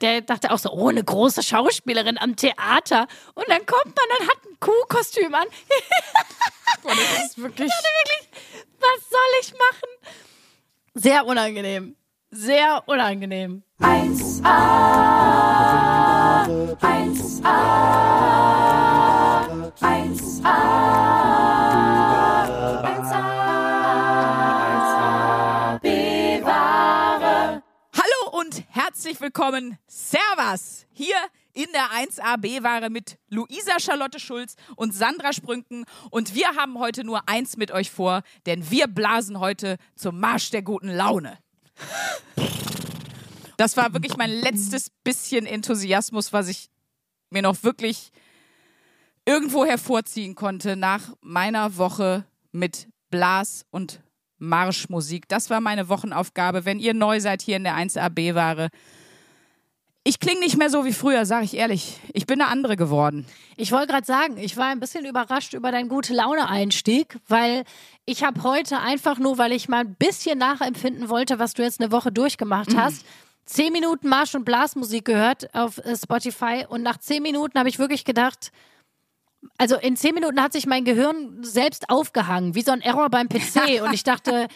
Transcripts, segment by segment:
der dachte auch so, oh, eine große Schauspielerin am Theater. Und dann kommt man und hat ein Kuhkostüm an. Boah, das ist wirklich. Wirklich, was soll ich machen? Sehr unangenehm. Sehr unangenehm. 1a, 1a, 1a, 1a, herzlich willkommen. Servus. Hier in der 1AB-Ware mit Luisa Charlotte Schulz und Sandra Sprünken. Und wir haben heute nur eins mit euch vor, denn wir blasen heute zum Marsch der guten Laune. Das war wirklich mein letztes bisschen Enthusiasmus, was ich mir noch wirklich irgendwo hervorziehen konnte nach meiner Woche mit Blas- und Marschmusik. Das war meine Wochenaufgabe. Wenn ihr neu seid hier in der 1AB-Ware, ich klinge nicht mehr so wie früher, sage ich ehrlich. Ich bin eine andere geworden. Ich wollte gerade sagen, ich war ein bisschen überrascht über deinen gute Laune-Einstieg, weil ich habe heute einfach nur, weil ich mal ein bisschen nachempfinden wollte, was du jetzt eine Woche durchgemacht hast, zehn Minuten Marsch- und Blasmusik gehört auf äh, Spotify und nach zehn Minuten habe ich wirklich gedacht, also in zehn Minuten hat sich mein Gehirn selbst aufgehangen, wie so ein Error beim PC und ich dachte,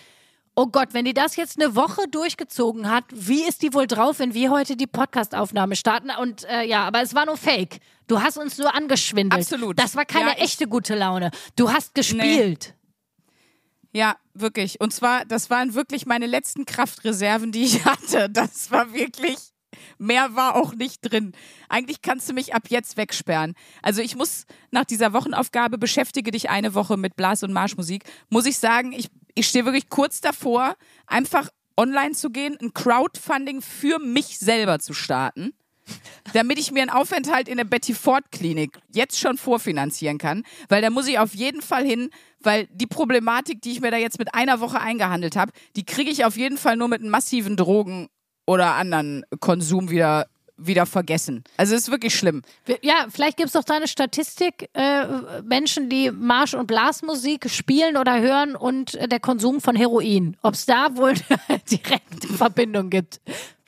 oh Gott, wenn die das jetzt eine Woche durchgezogen hat, wie ist die wohl drauf, wenn wir heute die Podcastaufnahme starten? Und äh, ja, aber es war nur Fake. Du hast uns nur angeschwindelt. Absolut. Das war keine Ja, echte gute Laune. Du hast gespielt. Ja, wirklich. Und zwar, das waren wirklich meine letzten Kraftreserven, die ich hatte. Das war wirklich. Mehr war auch nicht drin. Eigentlich kannst du mich ab jetzt wegsperren. Also ich muss nach dieser Wochenaufgabe beschäftige dich eine Woche mit Blas- und Marschmusik. Muss ich sagen, ich, ich stehe wirklich kurz davor, einfach online zu gehen, ein Crowdfunding für mich selber zu starten damit ich mir einen Aufenthalt in der Betty Ford Klinik jetzt schon vorfinanzieren kann, weil da muss ich auf jeden Fall hin, weil die Problematik, die ich mir da jetzt mit einer Woche eingehandelt habe, die kriege ich auf jeden Fall nur mit massiven Drogen oder anderen Konsum wieder wieder vergessen. Also es ist wirklich schlimm. Ja, vielleicht gibt es doch da eine Statistik, äh, Menschen, die Marsch- und Blasmusik spielen oder hören und äh, der Konsum von Heroin. Ob es da wohl eine direkte Verbindung gibt.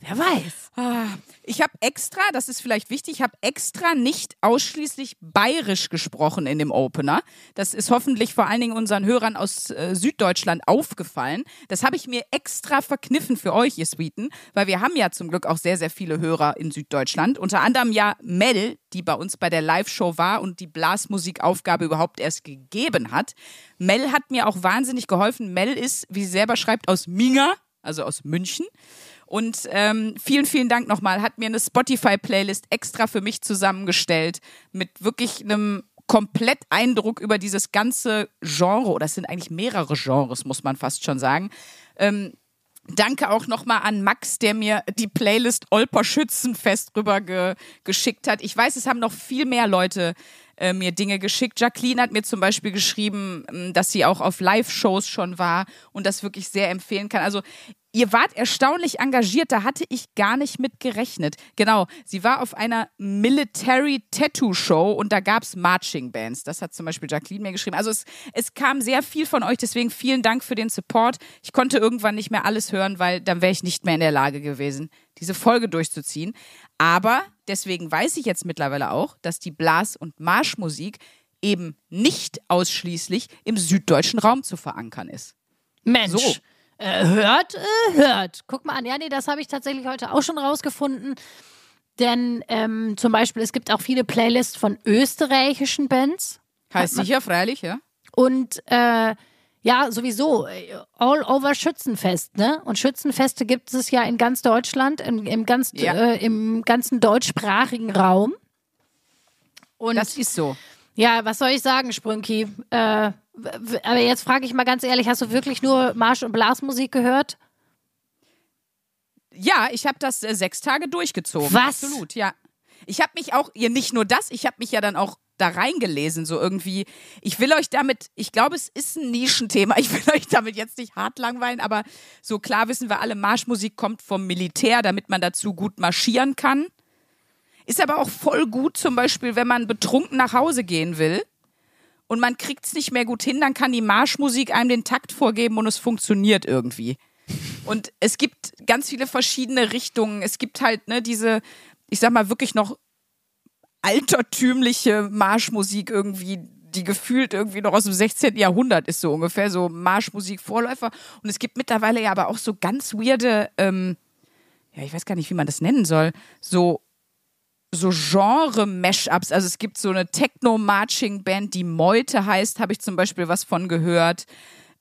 Wer weiß. Ah, Ich habe extra, das ist vielleicht wichtig, ich habe extra nicht ausschließlich bayerisch gesprochen in dem Opener. Das ist hoffentlich vor allen Dingen unseren Hörern aus äh, Süddeutschland aufgefallen. Das habe ich mir extra verkniffen für euch, ihr Sweeten, weil wir haben ja zum Glück auch sehr, sehr viele Hörer in Süddeutschland. Unter anderem ja Mel, die bei uns bei der Live-Show war und die Blasmusikaufgabe überhaupt erst gegeben hat. Mel hat mir auch wahnsinnig geholfen. Mel ist, wie sie selber schreibt, aus Minga, also aus München. Und ähm, vielen, vielen Dank nochmal. Hat mir eine Spotify-Playlist extra für mich zusammengestellt mit wirklich einem komplett Eindruck über dieses ganze Genre. Oder es sind eigentlich mehrere Genres, muss man fast schon sagen. Ähm, Danke auch nochmal an Max, der mir die Playlist Olper Schützenfest rüber ge geschickt hat. Ich weiß, es haben noch viel mehr Leute äh, mir Dinge geschickt. Jacqueline hat mir zum Beispiel geschrieben, ähm, dass sie auch auf Live-Shows schon war und das wirklich sehr empfehlen kann. Also ihr wart erstaunlich engagiert, da hatte ich gar nicht mit gerechnet. Genau, sie war auf einer Military Tattoo Show und da gab es Marching Bands. Das hat zum Beispiel Jacqueline mir geschrieben. Also es, es kam sehr viel von euch, deswegen vielen Dank für den Support. Ich konnte irgendwann nicht mehr alles hören, weil dann wäre ich nicht mehr in der Lage gewesen, diese Folge durchzuziehen. Aber deswegen weiß ich jetzt mittlerweile auch, dass die Blas- und Marschmusik eben nicht ausschließlich im süddeutschen Raum zu verankern ist. Mensch. So. Äh, hört, äh, hört. Guck mal an. Ja, nee, das habe ich tatsächlich heute auch schon rausgefunden. Denn ähm, zum Beispiel, es gibt auch viele Playlists von österreichischen Bands. Heißt sicher, freilich, ja? Und äh, ja, sowieso, äh, all over Schützenfest, ne? Und Schützenfeste gibt es ja in ganz Deutschland, im, im, ganz, Ja. äh, im ganzen deutschsprachigen Raum. Und Das ist so. ja, was soll ich sagen, Sprünki? Äh, aber jetzt frage ich mal ganz ehrlich, hast du wirklich nur Marsch- und Blasmusik gehört? Ja, ich habe das äh, sechs Tage durchgezogen. Was? Absolut, ja. Ich habe mich auch, ja, nicht nur das, ich habe mich ja dann auch da reingelesen, so irgendwie. Ich will euch damit, ich glaube, es ist ein Nischenthema. Ich will euch damit jetzt nicht hart langweilen, aber so klar wissen wir alle, Marschmusik kommt vom Militär, damit man dazu gut marschieren kann. Ist aber auch voll gut, zum Beispiel, wenn man betrunken nach Hause gehen will und man kriegt es nicht mehr gut hin, dann kann die Marschmusik einem den Takt vorgeben und es funktioniert irgendwie. Und es gibt ganz viele verschiedene Richtungen. Es gibt halt ne, diese, ich sag mal, wirklich noch altertümliche Marschmusik irgendwie, die gefühlt irgendwie noch aus dem 16. Jahrhundert ist, so ungefähr, so Marschmusik-Vorläufer. Und es gibt mittlerweile ja aber auch so ganz weirde, ähm, ja, ich weiß gar nicht, wie man das nennen soll, so so Genre-Mashups. Also es gibt so eine Techno-Marching-Band, die Meute heißt, habe ich zum Beispiel was von gehört.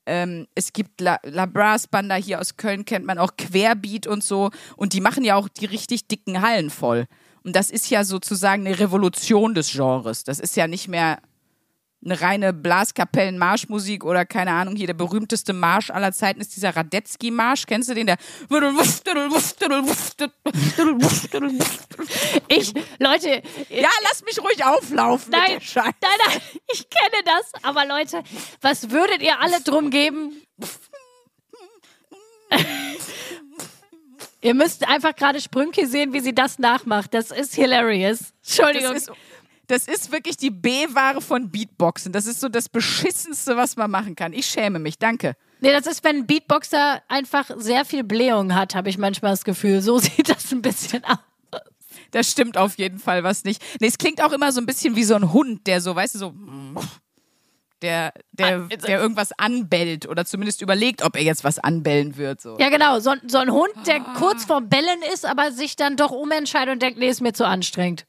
Ähm, es gibt La, La Brass Banda hier aus Köln, kennt man auch Querbeat und so. Und die machen ja auch die richtig dicken Hallen voll. Und das ist ja sozusagen eine Revolution des Genres. Das ist ja nicht mehr eine reine Blaskapellen-Marschmusik oder keine Ahnung, hier der berühmteste Marsch aller Zeiten ist dieser Radetzky-Marsch. Kennst du den? Der Ich, Leute, Ja, lass mich ruhig auflaufen. nein, nein, nein, ich kenne das. Aber Leute, was würdet ihr alle drum geben? ihr müsst einfach gerade Sprünke sehen, wie sie das nachmacht. Das ist hilarious. Entschuldigung. Das ist, das ist wirklich die B-Ware von Beatboxen. Das ist so das Beschissenste, was man machen kann. Ich schäme mich. Danke. Nee, das ist, wenn ein Beatboxer einfach sehr viel Blähung hat, habe ich manchmal das Gefühl. So sieht das ein bisschen aus. Das stimmt auf jeden Fall was nicht. Nee, es klingt auch immer so ein bisschen wie so ein Hund, der so, weißt du, so. Der, der, der irgendwas anbellt oder zumindest überlegt, ob er jetzt was anbellen wird. So. Ja, genau. So, so ein Hund, der kurz vor Bellen ist, aber sich dann doch umentscheidet und denkt, nee, ist mir zu anstrengend.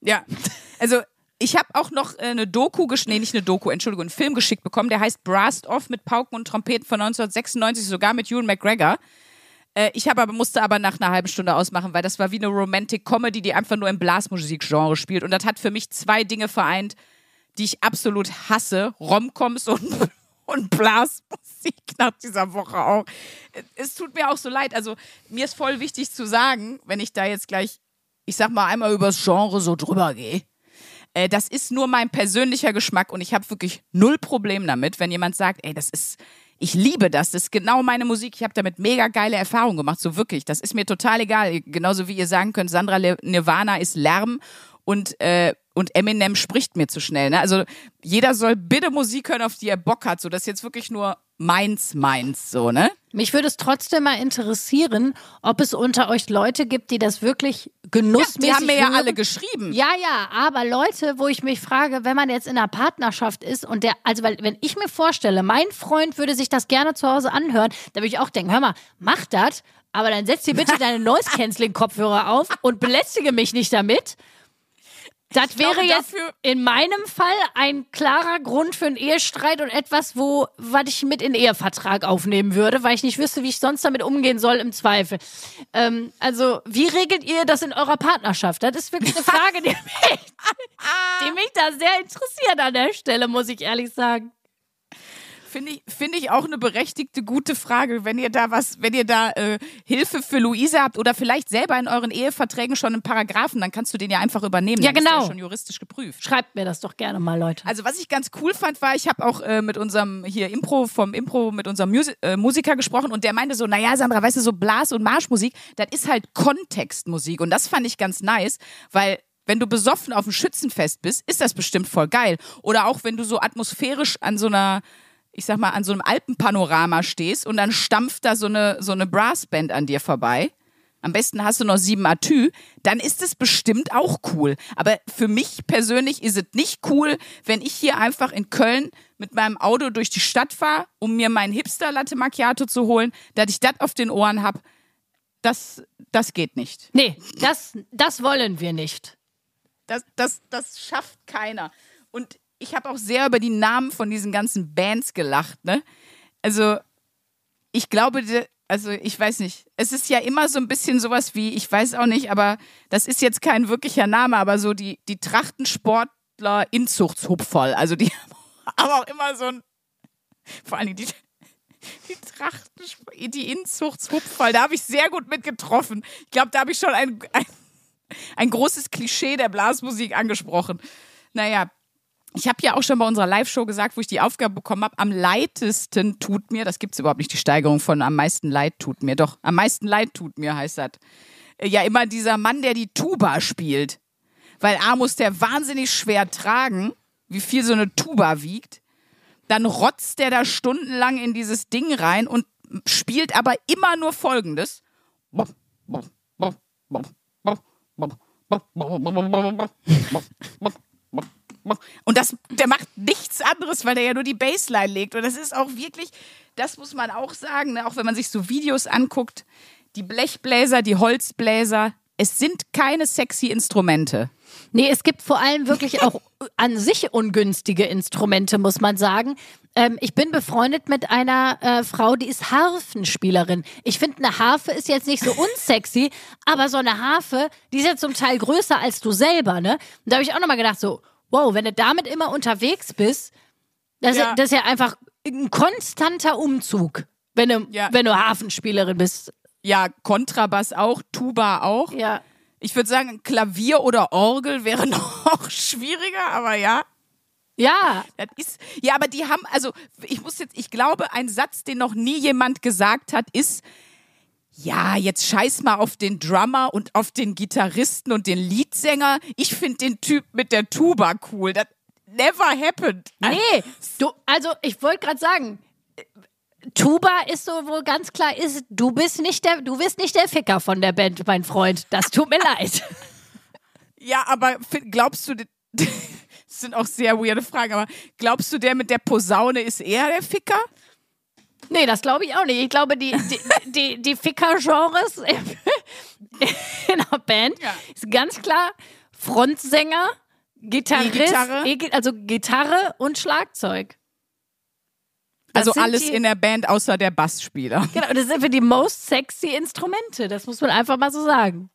Ja, also ich habe auch noch äh, eine Doku, gesch- nee, nicht eine Doku, Entschuldigung, einen Film geschickt bekommen, der heißt Brast Off mit Pauken und Trompeten von 1996, sogar mit Ewan McGregor. Äh, ich aber, musste aber nach einer halben Stunde ausmachen, weil das war wie eine Romantic Comedy, die einfach nur im Blasmusikgenre spielt. Und das hat für mich zwei Dinge vereint, die ich absolut hasse: Romcoms und, und Blasmusik nach dieser Woche auch. Es tut mir auch so leid. Also, mir ist voll wichtig zu sagen, wenn ich da jetzt gleich, ich sag mal, einmal übers Genre so drüber gehe. Äh, das ist nur mein persönlicher Geschmack und ich habe wirklich null Problem damit, wenn jemand sagt, ey, das ist, ich liebe das, das ist genau meine Musik, ich habe damit mega geile Erfahrungen gemacht, so wirklich, das ist mir total egal. Genauso wie ihr sagen könnt, Sandra Le Nirvana ist Lärm und, äh, und Eminem spricht mir zu schnell. Ne? Also jeder soll bitte Musik hören, auf die er Bock hat, so das ist jetzt wirklich nur meins, meins, so, ne? Mich würde es trotzdem mal interessieren, ob es unter euch Leute gibt, die das wirklich genussmäßig Die haben mir ja hören. alle geschrieben. Ja, ja, aber Leute, wo ich mich frage, wenn man jetzt in einer Partnerschaft ist und der, also weil, wenn ich mir vorstelle, mein Freund würde sich das gerne zu Hause anhören, da würde ich auch denken, hör mal, mach das, aber dann setz dir bitte deine Noise-Canceling-Kopfhörer auf und belästige mich nicht damit. Das wäre glaube, jetzt in meinem Fall ein klarer Grund für einen Ehestreit und etwas, wo, was ich mit in Ehevertrag aufnehmen würde, weil ich nicht wüsste, wie ich sonst damit umgehen soll im Zweifel. Ähm, also, wie regelt ihr das in eurer Partnerschaft? Das ist wirklich eine Frage, die mich, die mich da sehr interessiert an der Stelle, muss ich ehrlich sagen. Finde ich, finde ich auch eine berechtigte, gute Frage. Wenn ihr da was, wenn ihr da äh, Hilfe für Luise habt oder vielleicht selber in euren Eheverträgen schon einen Paragraphen, dann kannst du den ja einfach übernehmen. Ja, Dann ist der genau. schon juristisch geprüft. Schreibt mir das doch gerne mal, Leute. Also was ich ganz cool fand, war, ich habe auch äh, mit unserem hier Impro vom Impro mit unserem Musi äh, Musiker gesprochen und der meinte so, naja, Sandra, weißt du, so Blas- und Marschmusik, das ist halt Kontextmusik und das fand ich ganz nice, weil wenn du besoffen auf dem Schützenfest bist, ist das bestimmt voll geil. Oder auch wenn du so atmosphärisch an so einer ich sag mal, an so einem Alpenpanorama stehst und dann stampft da so eine, so eine Brassband an dir vorbei. Am besten hast du noch sieben Atü, dann ist es bestimmt auch cool. Aber für mich persönlich ist es nicht cool, wenn ich hier einfach in Köln mit meinem Auto durch die Stadt fahre, um mir meinen Hipster-Latte Macchiato zu holen, dass ich das auf den Ohren habe. Das, das geht nicht. Nee, das, das wollen wir nicht. Das, das, das schafft keiner. Und ich habe auch sehr über die Namen von diesen ganzen Bands gelacht, ne? Also, ich glaube, also ich weiß nicht. Es ist ja immer so ein bisschen sowas wie, ich weiß auch nicht, aber das ist jetzt kein wirklicher Name, aber so die, die Trachtensportler Inzuchtshupferl. Also die haben auch immer so ein, vor allem die, die Trachtensportler, die Inzuchtshupferl, da habe ich sehr gut mit getroffen. Ich glaube, da habe ich schon ein, ein ein großes Klischee der Blasmusik angesprochen. Naja, ich habe ja auch schon bei unserer Live-Show gesagt, wo ich die Aufgabe bekommen habe, am leitesten tut mir, das gibt es überhaupt nicht, die Steigerung von am meisten Leid tut mir, doch, am meisten Leid tut mir heißt das. Äh, Ja, immer dieser Mann, der die Tuba spielt. Weil A muss der wahnsinnig schwer tragen, wie viel so eine Tuba wiegt. Dann rotzt der da stundenlang in dieses Ding rein und spielt aber immer nur Folgendes. Und das, der macht nichts anderes, weil der ja nur die Bassline legt. Und das ist auch wirklich, das muss man auch sagen, ne? auch wenn man sich so Videos anguckt, die Blechbläser, die Holzbläser, es sind keine sexy Instrumente. Nee, es gibt vor allem wirklich auch an sich ungünstige Instrumente, muss man sagen. Ähm, ich bin befreundet mit einer äh, Frau, die ist Harfenspielerin. Ich finde, eine Harfe ist jetzt nicht so unsexy, aber so eine Harfe, die ist ja zum Teil größer als du selber, ne? Und da habe ich auch nochmal gedacht, so, wow, wenn du damit immer unterwegs bist, das, Ja. ist, das ist ja einfach ein konstanter Umzug, wenn du, Ja. wenn du Hafenspielerin bist. Ja, Kontrabass auch, Tuba auch. Ja. Ich würde sagen, Klavier oder Orgel wäre noch schwieriger, aber ja. Ja, Das ist, ja, aber die haben, also ich muss jetzt, ich glaube, ein Satz, den noch nie jemand gesagt hat, ist, ja, jetzt scheiß mal auf den Drummer und auf den Gitarristen und den Leadsänger. Ich finde den Typ mit der Tuba cool. Das never happened. Nee, du, also ich wollte gerade sagen, Tuba ist so wohl ganz klar, ist, du bist nicht der, du bist nicht der Ficker von der Band, mein Freund. Das tut mir leid. Ja, aber glaubst du, das sind auch sehr weirde Fragen, aber glaubst du, der mit der Posaune ist eher der Ficker? Nee, das glaube ich auch nicht. Ich glaube, die, die, die, die Ficker-Genres in der Band Ja. ist ganz klar Frontsänger, Gitarrist, E-Gitarre. E- also Gitarre und Schlagzeug. Das Also alles die- in der Band außer der Bassspieler. Genau, das sind für die most sexy Instrumente. Das muss man einfach mal so sagen.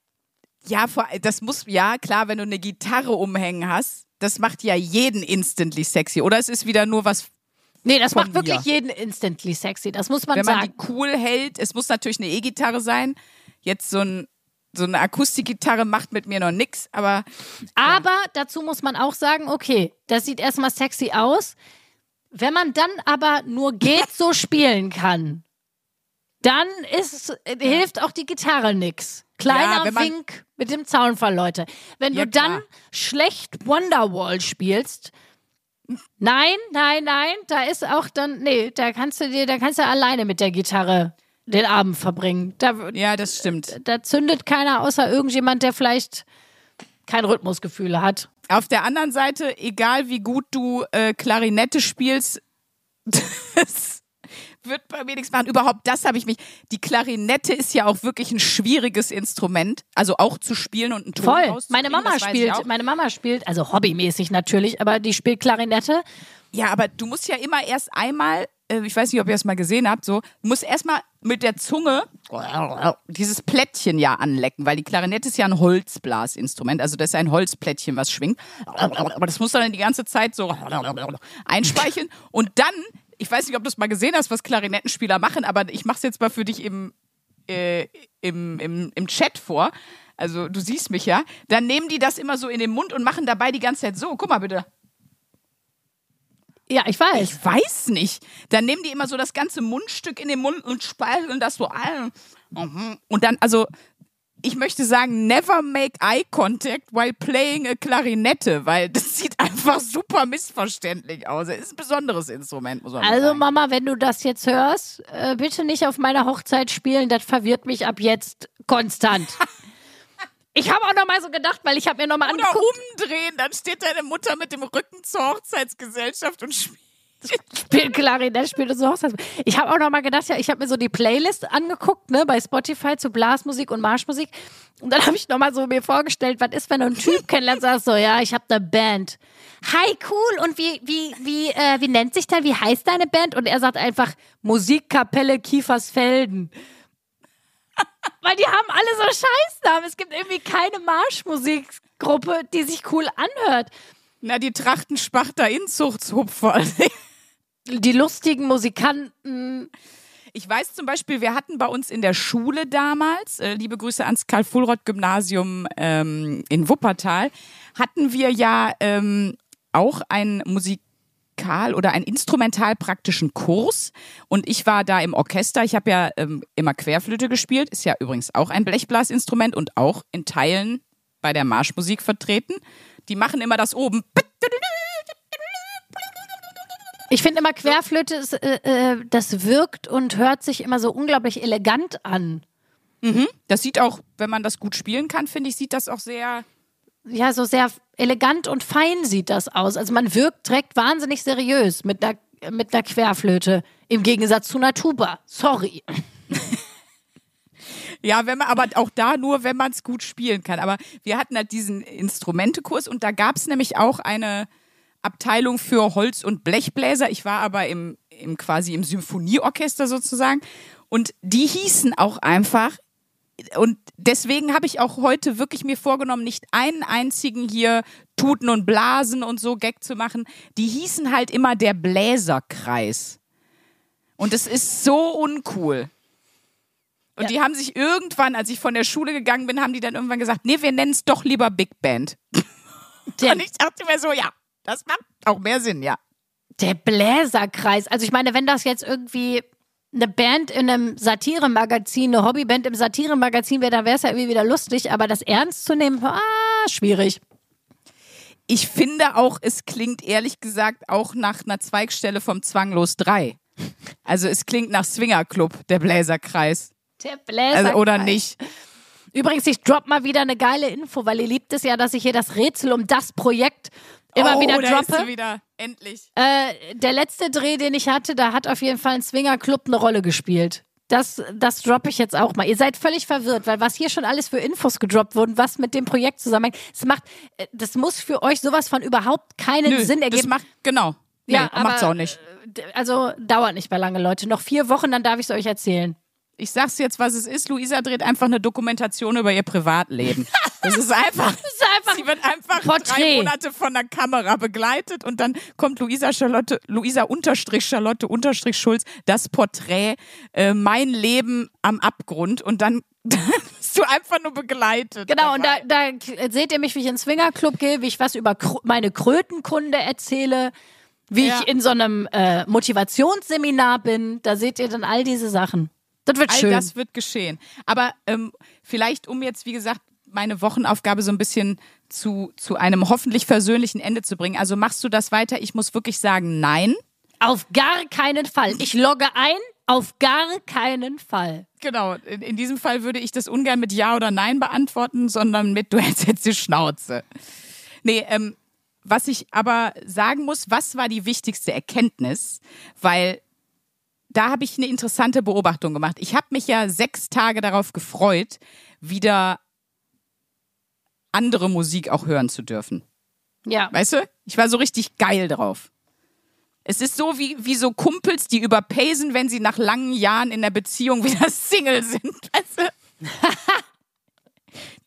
Ja, vor, das muss, ja, klar, wenn du eine Gitarre umhängen hast, das macht ja jeden instantly sexy. Oder es ist wieder nur was, Nee, das macht wirklich mir. jeden instantly sexy. Das muss man wenn man sagen. die cool hält. Es muss natürlich eine E-Gitarre sein. Jetzt so, ein, so eine Akustikgitarre macht mit mir noch nix, aber Aber dazu muss man auch sagen, okay, das sieht erstmal sexy aus. Wenn man dann aber nur geht so spielen kann, dann ist, äh, hilft auch die Gitarre nix. Kleiner Ja, Wink mit dem Zaunfall, Leute. Wenn Ja, du dann klar. schlecht Wonderwall spielst, nein, nein, nein, da ist auch dann, nee, da kannst du dir, da kannst du alleine mit der Gitarre den Abend verbringen. Da, ja, das stimmt. da zündet keiner außer irgendjemand, der vielleicht kein Rhythmusgefühl hat. Auf der anderen Seite, egal wie gut du äh, Klarinette spielst, das wird bei mir nichts machen. Überhaupt das habe ich mich. Die Klarinette ist ja auch wirklich ein schwieriges Instrument, also auch zu spielen und einen Ton Voll. Meine Mama spielt, meine Mama spielt, also hobbymäßig natürlich, aber die spielt Klarinette. Ja, aber du musst ja immer erst einmal, äh, ich weiß nicht, ob ihr das mal gesehen habt, so, du musst erstmal mit der Zunge dieses Plättchen ja anlecken, weil die Klarinette ist ja ein Holzblasinstrument, also das ist ein Holzplättchen, was schwingt. Aber das musst du dann die ganze Zeit so einspeicheln und dann, ich weiß nicht, ob du es mal gesehen hast, was Klarinettenspieler machen, aber ich mache es jetzt mal für dich im, äh, im, im, im Chat vor. Also du siehst mich ja. Dann nehmen die das immer so in den Mund und machen dabei die ganze Zeit so. Guck mal bitte. Ja, ich weiß. Ich weiß nicht. Dann nehmen die immer so das ganze Mundstück in den Mund und spalten das so ein. Mhm. Und dann, also, ich möchte sagen, never make eye contact while playing a Klarinette, weil das sieht einfach super missverständlich aus. Es ist ein besonderes Instrument, muss man Also sagen. Mama, wenn du das jetzt hörst, äh, bitte nicht auf meiner Hochzeit spielen, das verwirrt mich ab jetzt konstant. Ich habe auch noch mal so gedacht, weil ich habe mir noch mal Oder angeguckt, umdrehen, dann steht deine Mutter mit dem Rücken zur Hochzeitsgesellschaft und spielt. Spielt Klarinette, spielt so Hochzeit. Ich habe auch noch mal gedacht, ja, ich habe mir so die Playlist angeguckt, ne, bei Spotify zu Blasmusik und Marschmusik. Und dann habe ich noch mal so mir vorgestellt, was ist, wenn du einen Typ kennenlernst, sagst so, ja, ich habe eine Band. Hi, cool. Und wie, wie, wie, äh, wie nennt sich denn, wie heißt deine Band? Und er sagt einfach Musikkapelle Kiefersfelden. Weil die haben alle so Scheißnamen. Es gibt irgendwie keine Marschmusikgruppe, die sich cool anhört. Na, die Trachtenspachter Inzuchtshupfer. Die lustigen Musikanten. Ich weiß zum Beispiel, wir hatten bei uns in der Schule damals, äh, liebe Grüße ans Karl-Fulroth-Gymnasium ähm, in Wuppertal, hatten wir ja ähm, auch einen Musikal- oder einen instrumentalpraktischen Kurs. Und ich war da im Orchester. Ich habe ja ähm, immer Querflöte gespielt, ist ja übrigens auch ein Blechblasinstrument und auch in Teilen bei der Marschmusik vertreten. Die machen immer das oben. Ich finde immer Querflöte, ist, äh, äh, das wirkt und hört sich immer so unglaublich elegant an. Das sieht auch, wenn man das gut spielen kann, finde ich, sieht das auch sehr. Ja, so sehr elegant und fein sieht das aus. Also man wirkt direkt wahnsinnig seriös mit einer, mit einer Querflöte. Im Gegensatz zu einer Tuba. Sorry. Ja, wenn man, aber auch da nur, wenn man es gut spielen kann. Aber wir hatten halt diesen Instrumentekurs und da gab es nämlich auch eine Abteilung für Holz- und Blechbläser. Ich war aber im, im quasi im Symphonieorchester sozusagen. Und die hießen auch einfach. Und deswegen habe ich auch heute wirklich mir vorgenommen, nicht einen einzigen hier Tuten und Blasen und so Gag zu machen. Die hießen halt immer der Bläserkreis. Und es ist so uncool. Und Ja. die haben sich irgendwann, als ich von der Schule gegangen bin, haben die dann irgendwann gesagt, nee, wir nennen es doch lieber Big Band. Und ich dachte mir so, ja, das macht auch mehr Sinn, ja. der Bläserkreis. Also ich meine, wenn das jetzt irgendwie eine Band in einem Satiremagazin, eine Hobbyband im Satiremagazin wäre, dann wäre es ja irgendwie wieder lustig. Aber das ernst zu nehmen, ah, schwierig. Ich finde auch, es klingt ehrlich gesagt auch nach einer Zweigstelle vom Zwanglos 3. Also es klingt nach Swingerclub, der Bläserkreis. Der Bläserkreis. Also, oder nicht? Übrigens, ich drop mal wieder eine geile Info, weil ihr liebt es ja, dass ich hier das Rätsel um das Projekt immer oh, wieder droppe. wieder. Endlich. Äh, der letzte Dreh, den ich hatte, da hat auf jeden Fall ein Swingerclub eine Rolle gespielt. Das, das droppe ich jetzt auch mal. Ihr seid völlig verwirrt, weil was hier schon alles für Infos gedroppt wurden, was mit dem Projekt zusammenhängt, das macht, äh, das muss für euch sowas von überhaupt keinen Nö, Sinn das ergeben. macht, genau. Nee, Ja, macht's aber- auch nicht. D- Also dauert nicht mehr lange, Leute. Noch vier Wochen, dann darf ich es euch erzählen. Ich sag's jetzt, was es ist. Luisa dreht einfach eine Dokumentation über ihr Privatleben. Das ist einfach. Das ist einfach Sie wird einfach Porträt. drei Monate von der Kamera begleitet und dann kommt Luisa Charlotte, Luisa unterstrich Charlotte unterstrich Schulz, das Porträt, äh, mein Leben am Abgrund und dann bist du einfach nur begleitet. Genau, und da, dabei. da seht ihr mich, wie ich in den Swingerclub gehe, wie ich was über Krö meine Krötenkunde erzähle, wie Ja. ich in so einem äh, Motivationsseminar bin. Da seht ihr dann all diese Sachen. Das wird All schön. das wird geschehen. Aber ähm, vielleicht, um jetzt, wie gesagt, meine Wochenaufgabe so ein bisschen zu, zu einem hoffentlich versöhnlichen Ende zu bringen. Also machst du das weiter? Ich muss wirklich sagen, nein. Auf gar keinen Fall. Ich logge ein, auf gar keinen Fall. Genau, in, in diesem Fall würde ich das ungern mit Ja oder Nein beantworten, sondern mit Du hältst jetzt die Schnauze. Nee, ähm, was ich aber sagen muss, was war die wichtigste Erkenntnis? Weil da habe ich eine interessante Beobachtung gemacht. Ich habe mich ja sechs Tage darauf gefreut, wieder andere Musik auch hören zu dürfen. Ja. Weißt du? Ich war so richtig geil drauf. Es ist so wie, wie so Kumpels, die überpacen, wenn sie nach langen Jahren in der Beziehung wieder Single sind. Weißt du?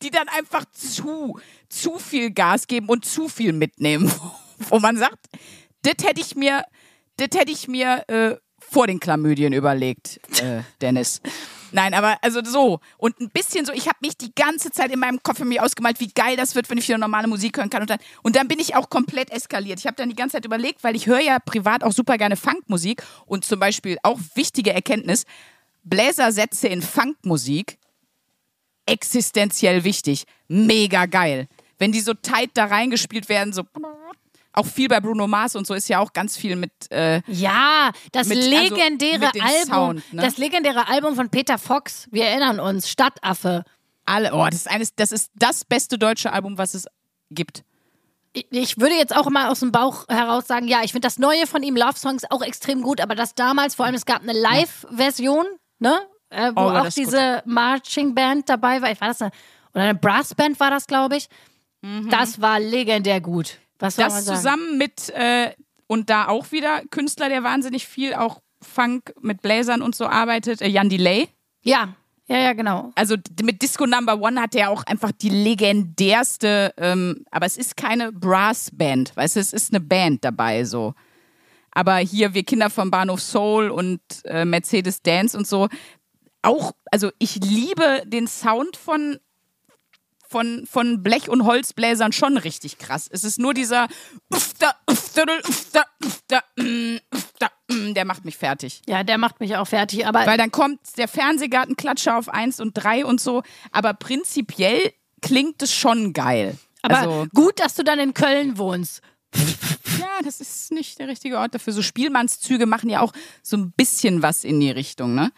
die dann einfach zu, zu viel Gas geben und zu viel mitnehmen. Wo man sagt, das hätte ich mir, das hätte ich mir äh, vor den Chlamydien überlegt, äh, Dennis. Nein, aber also so. Und ein bisschen so, ich habe mich die ganze Zeit in meinem Kopf für mich ausgemalt, wie geil das wird, wenn ich wieder normale Musik hören kann. Und dann, und dann bin ich auch komplett eskaliert. Ich habe dann die ganze Zeit überlegt, weil ich höre ja privat auch super gerne Funkmusik und zum Beispiel auch wichtige Erkenntnis, Bläsersätze in Funkmusik, existenziell wichtig. Mega geil. Wenn die so tight da reingespielt werden, so auch viel bei Bruno Mars und so ist ja auch ganz viel mit äh, Ja, das Mit- also legendäre dem Album, Sound, ne? das legendäre Album von Peter Fox. Wir erinnern uns, Stadtaffe. alle. Oh, das ist eines, das ist das beste deutsche Album, was es gibt. Ich- Ich würde jetzt auch mal aus dem Bauch heraus sagen, ja, ich finde das Neue von ihm, Love Songs, auch extrem gut, aber das damals, vor allem, es gab eine Live-Version, ne? Äh, wo Oh, auch diese Marching Band dabei war. Ich war das eine, oder eine Brassband war das, glaube ich. Das war legendär gut. Was soll Das zusammen mit äh, und da auch wieder Künstler, der wahnsinnig viel auch Funk mit Bläsern und so arbeitet, äh, Jan Delay. Ja, ja, ja, genau. Also mit Disco Number One hat er auch einfach die legendärste, ähm, aber es ist keine Brassband, weißt du, es ist eine Band dabei so. Aber hier wir Kinder vom Bahnhof Soul und äh, Mercedes Dance und so, auch, also ich liebe den Sound von von, von Blech- und Holzbläsern schon richtig krass. Es ist nur dieser Ufta, Ufta, mm, Ufta, mm, der macht mich fertig. Ja, der macht mich auch fertig. Aber Weil dann kommt der Fernsehgartenklatscher auf 1 und 3 und so. Aber prinzipiell klingt es schon geil. Aber also, gut, dass du dann in Köln wohnst. Ja, das ist nicht der richtige Ort dafür. So Spielmannszüge machen ja auch so ein bisschen was in die Richtung, ne?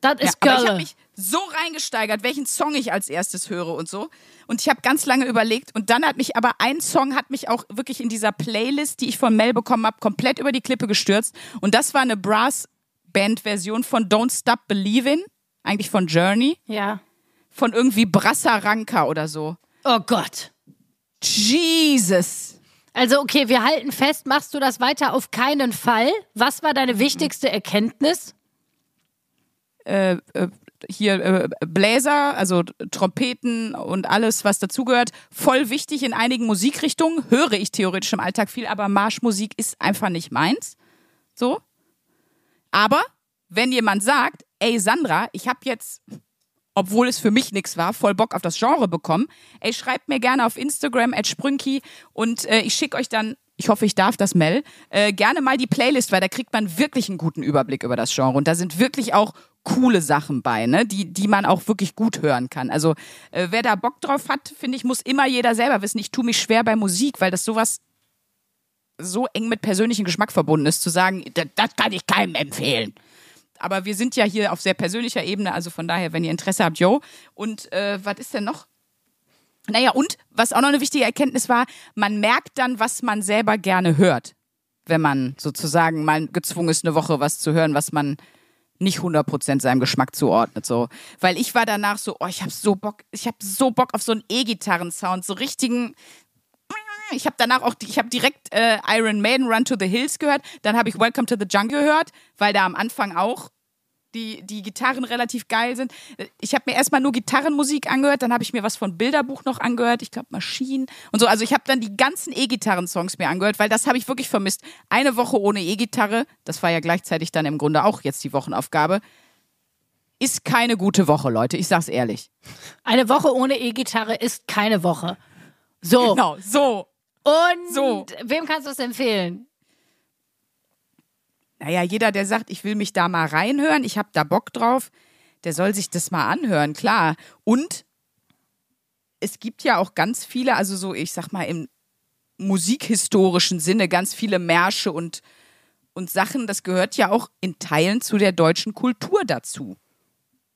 Das Ja, ist Girl. mich so reingesteigert, welchen Song ich als erstes höre und so. Und ich habe ganz lange überlegt und dann hat mich aber ein Song hat mich auch wirklich in dieser Playlist, die ich von Mel bekommen habe, komplett über die Klippe gestürzt. Und das war eine Brass-Band-Version von Don't Stop Believin', eigentlich von Journey, Ja. von irgendwie Brassa Ranka oder so. Oh Gott. Jesus. Also, okay, wir halten fest, machst du das weiter auf keinen Fall. Was war deine wichtigste Erkenntnis? äh, äh, hier äh, Bläser, also Trompeten und alles, was dazugehört, voll wichtig in einigen Musikrichtungen. Höre ich theoretisch im Alltag viel, aber Marschmusik ist einfach nicht meins. So. Aber wenn jemand sagt, ey Sandra, ich habe jetzt, obwohl es für mich nichts war, voll Bock auf das Genre bekommen, ey, schreibt mir gerne auf Instagram at Sprünki und äh, ich schicke euch dann, ich hoffe, ich darf das, Mel, äh, gerne mal die Playlist, weil da kriegt man wirklich einen guten Überblick über das Genre und da sind wirklich auch coole Sachen bei, ne, die, die man auch wirklich gut hören kann. Also äh, wer da Bock drauf hat, finde ich, muss immer jeder selber wissen. Ich tue mich schwer bei Musik, weil das sowas so eng mit persönlichem Geschmack verbunden ist, zu sagen, das, kann ich keinem empfehlen. Aber wir sind ja hier auf sehr persönlicher Ebene, also von daher, wenn ihr Interesse habt, yo. Und äh, was ist denn noch? Naja, und was auch noch eine wichtige Erkenntnis war, man merkt dann, was man selber gerne hört, wenn man sozusagen mal gezwungen ist, eine Woche was zu hören, was man nicht 100% seinem Geschmack zuordnet, so. Weil ich war danach so, oh, ich hab so Bock, ich hab so Bock auf so einen E-Gitarren-Sound, so richtigen, ich habe danach auch, ich habe direkt äh, Iron Maiden Run to the Hills gehört, dann habe ich Welcome to the Jungle gehört, weil da am Anfang auch die, die Gitarren relativ geil sind. Ich habe mir erstmal nur Gitarrenmusik angehört, dann habe ich mir was von Bilderbuch noch angehört, ich glaube Maschinen und so. Also ich habe dann die ganzen E-Gitarren-Songs mir angehört, weil das habe ich wirklich vermisst. Eine Woche ohne E-Gitarre, das war ja gleichzeitig dann im Grunde auch jetzt die Wochenaufgabe, ist keine gute Woche, Leute. Ich sag's ehrlich. Eine Woche ohne E-Gitarre ist keine Woche. So. Genau, so. Und So. wem kannst du es empfehlen? Naja, jeder, der sagt, ich will mich da mal reinhören, ich habe da Bock drauf, der soll sich das mal anhören, klar. Und es gibt ja auch ganz viele, also so, ich sag mal, im musikhistorischen Sinne, ganz viele Märsche und, und Sachen, das gehört ja auch in Teilen zu der deutschen Kultur dazu.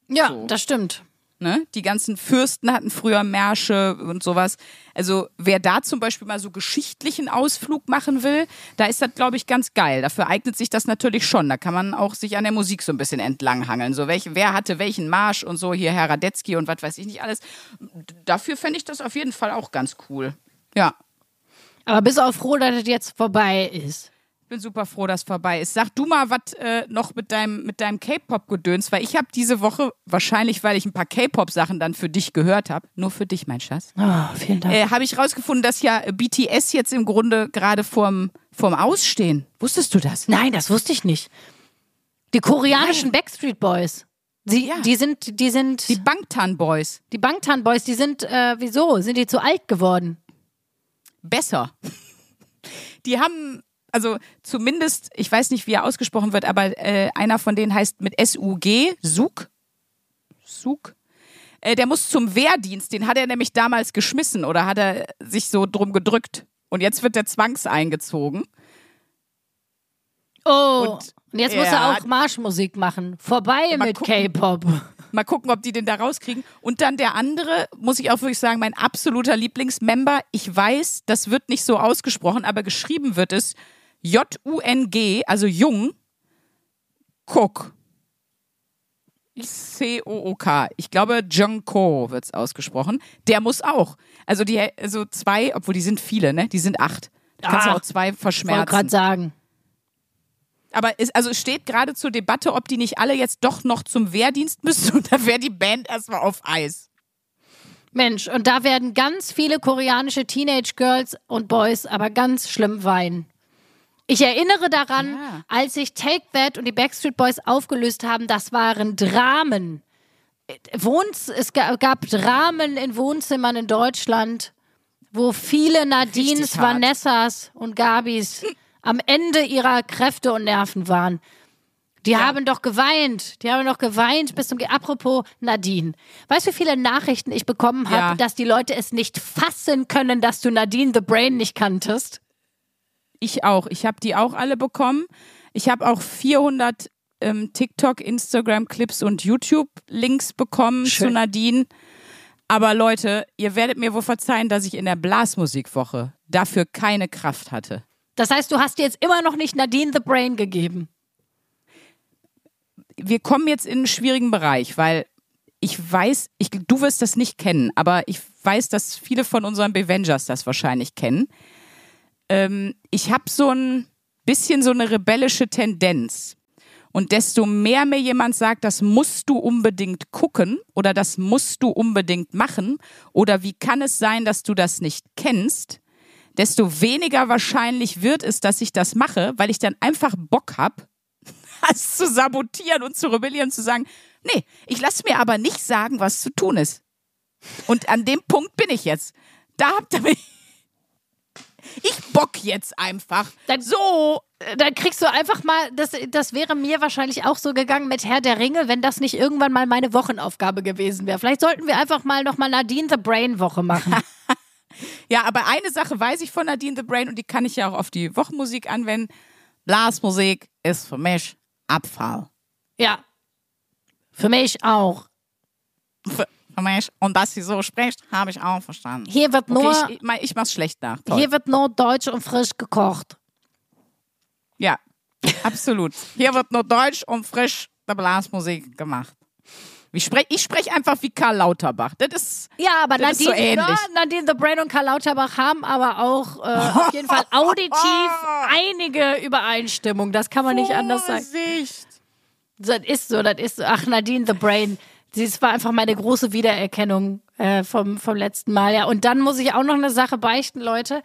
Ja, So. das stimmt. Ne? Die ganzen Fürsten hatten früher Märsche und sowas. Also wer da zum Beispiel mal so geschichtlichen Ausflug machen will, da ist das, glaube ich, ganz geil. Dafür eignet sich das natürlich schon. Da kann man auch sich an der Musik so ein bisschen entlanghangeln. So welche, wer hatte welchen Marsch und so, hier Herr Radetzky und was weiß ich nicht alles. Dafür fände ich das auf jeden Fall auch ganz cool. Ja. Aber bist auch froh, dass es jetzt vorbei ist. Ich bin super froh, dass vorbei ist. Sag du mal was äh, noch mit deinem, mit deinem K-Pop-Gedöns, weil ich habe diese Woche, wahrscheinlich weil ich ein paar K-Pop-Sachen dann für dich gehört habe, nur für dich, mein Schatz, Oh, vielen Dank. äh, habe ich rausgefunden, dass ja BTS jetzt im Grunde gerade vorm, vorm Ausstehen. Wusstest du das? Nein, das wusste ich nicht. Die koreanischen Backstreet Boys. Sie, Ja. Die sind, die sind, Die die, Bangtan Boys. Bangtan Boys, die sind, äh, wieso? Sind die zu alt geworden? Besser. Die haben, also zumindest, ich weiß nicht, wie er ausgesprochen wird, aber äh, einer von denen heißt mit S-U-G, Suk. Suk. Äh, der muss zum Wehrdienst, den hat er nämlich damals geschmissen oder hat er sich so drum gedrückt. Und jetzt wird der zwangseingezogen. Oh. Und Und, jetzt muss er auch Marschmusik machen. Vorbei mit. K-Pop. Mal gucken, ob die den da rauskriegen. Und dann der andere, muss ich auch wirklich sagen, mein absoluter Lieblingsmember. Ich weiß, das wird nicht so ausgesprochen, aber geschrieben wird es J-U-N-G, also Jung, Cook. C-O-O-K. Ich glaube, Jungko wird es ausgesprochen. Der muss auch. Also die, also zwei, obwohl die sind viele, ne? Die sind acht. Du kannst Ah, ja auch zwei Ich wollte verschmerzen. gerade sagen. Aber es, also es steht gerade zur Debatte, ob die nicht alle jetzt doch noch zum Wehrdienst müssen und dann wäre die Band erstmal auf Eis. Mensch, und da werden ganz viele koreanische Teenage Girls und Boys aber ganz schlimm weinen. Ich erinnere daran, Ja. als sich Take That und die Backstreet Boys aufgelöst haben, das waren Dramen. Wohns es ga- gab Dramen in Wohnzimmern in Deutschland, wo viele Nadines. Vanessas und Gabis am Ende ihrer Kräfte und Nerven waren. Die haben doch geweint. Die haben doch geweint bis zum. Ge Apropos Nadine. Weißt du, wie viele Nachrichten ich bekommen habe, Ja. dass die Leute es nicht fassen können, dass du Nadine the Brain nicht kanntest? Ich auch. Ich habe die auch alle bekommen. Ich habe auch 400 ähm, TikTok, Instagram-Clips und YouTube-Links bekommen Schön. zu Nadine. Aber Leute, ihr werdet mir wohl verzeihen, dass ich in der Blasmusikwoche dafür keine Kraft hatte. Das heißt, du hast dir jetzt immer noch nicht Nadine the Brain gegeben. Wir kommen jetzt in einen schwierigen Bereich, weil ich weiß, ich, du wirst das nicht kennen, aber ich weiß, dass viele von unseren Bevengers das wahrscheinlich kennen. Ähm, ich habe so ein bisschen so eine rebellische Tendenz. Und desto mehr mir jemand sagt, das musst du unbedingt gucken oder das musst du unbedingt machen oder wie kann es sein, dass du das nicht kennst, desto weniger wahrscheinlich wird es, dass ich das mache, weil ich dann einfach Bock habe, das zu sabotieren und zu rebellieren zu sagen, nee, ich lasse mir aber nicht sagen, was zu tun ist. Und an dem Punkt bin ich jetzt. Da habt ihr mich. Ich bock jetzt einfach. Dann- so. Dann kriegst du einfach mal, das, das wäre mir wahrscheinlich auch so gegangen mit Herr der Ringe, wenn das nicht irgendwann mal meine Wochenaufgabe gewesen wäre. Vielleicht sollten wir einfach mal nochmal Nadine the Brain Woche machen. Ja, aber eine Sache weiß ich von Nadine the Brain und die kann ich ja auch auf die Wochenmusik anwenden. Blasmusik ist für mich Abfall. ja. Für mich auch. Für mich. Und dass sie so spricht, habe ich auch verstanden. Hier wird nur, Okay, ich, ich, ich mach's schlecht nach. Toll. hier wird nur deutsch und frisch gekocht. Ja, absolut. Hier wird nur Deutsch und frisch der Blasmusik gemacht. Ich spreche ich sprech einfach wie Karl Lauterbach. Das ist. Ja, aber Das Nadine, so ähnlich. ja, Nadine the Brain und Karl Lauterbach haben aber auch äh, auf jeden Fall auditiv einige Übereinstimmungen. Das kann man nicht anders sagen. Das ist so, das ist so. Ach, Nadine the Brain. Das war einfach meine große Wiedererkennung äh, vom, vom letzten Mal. Ja, und dann muss ich auch noch eine Sache beichten, Leute.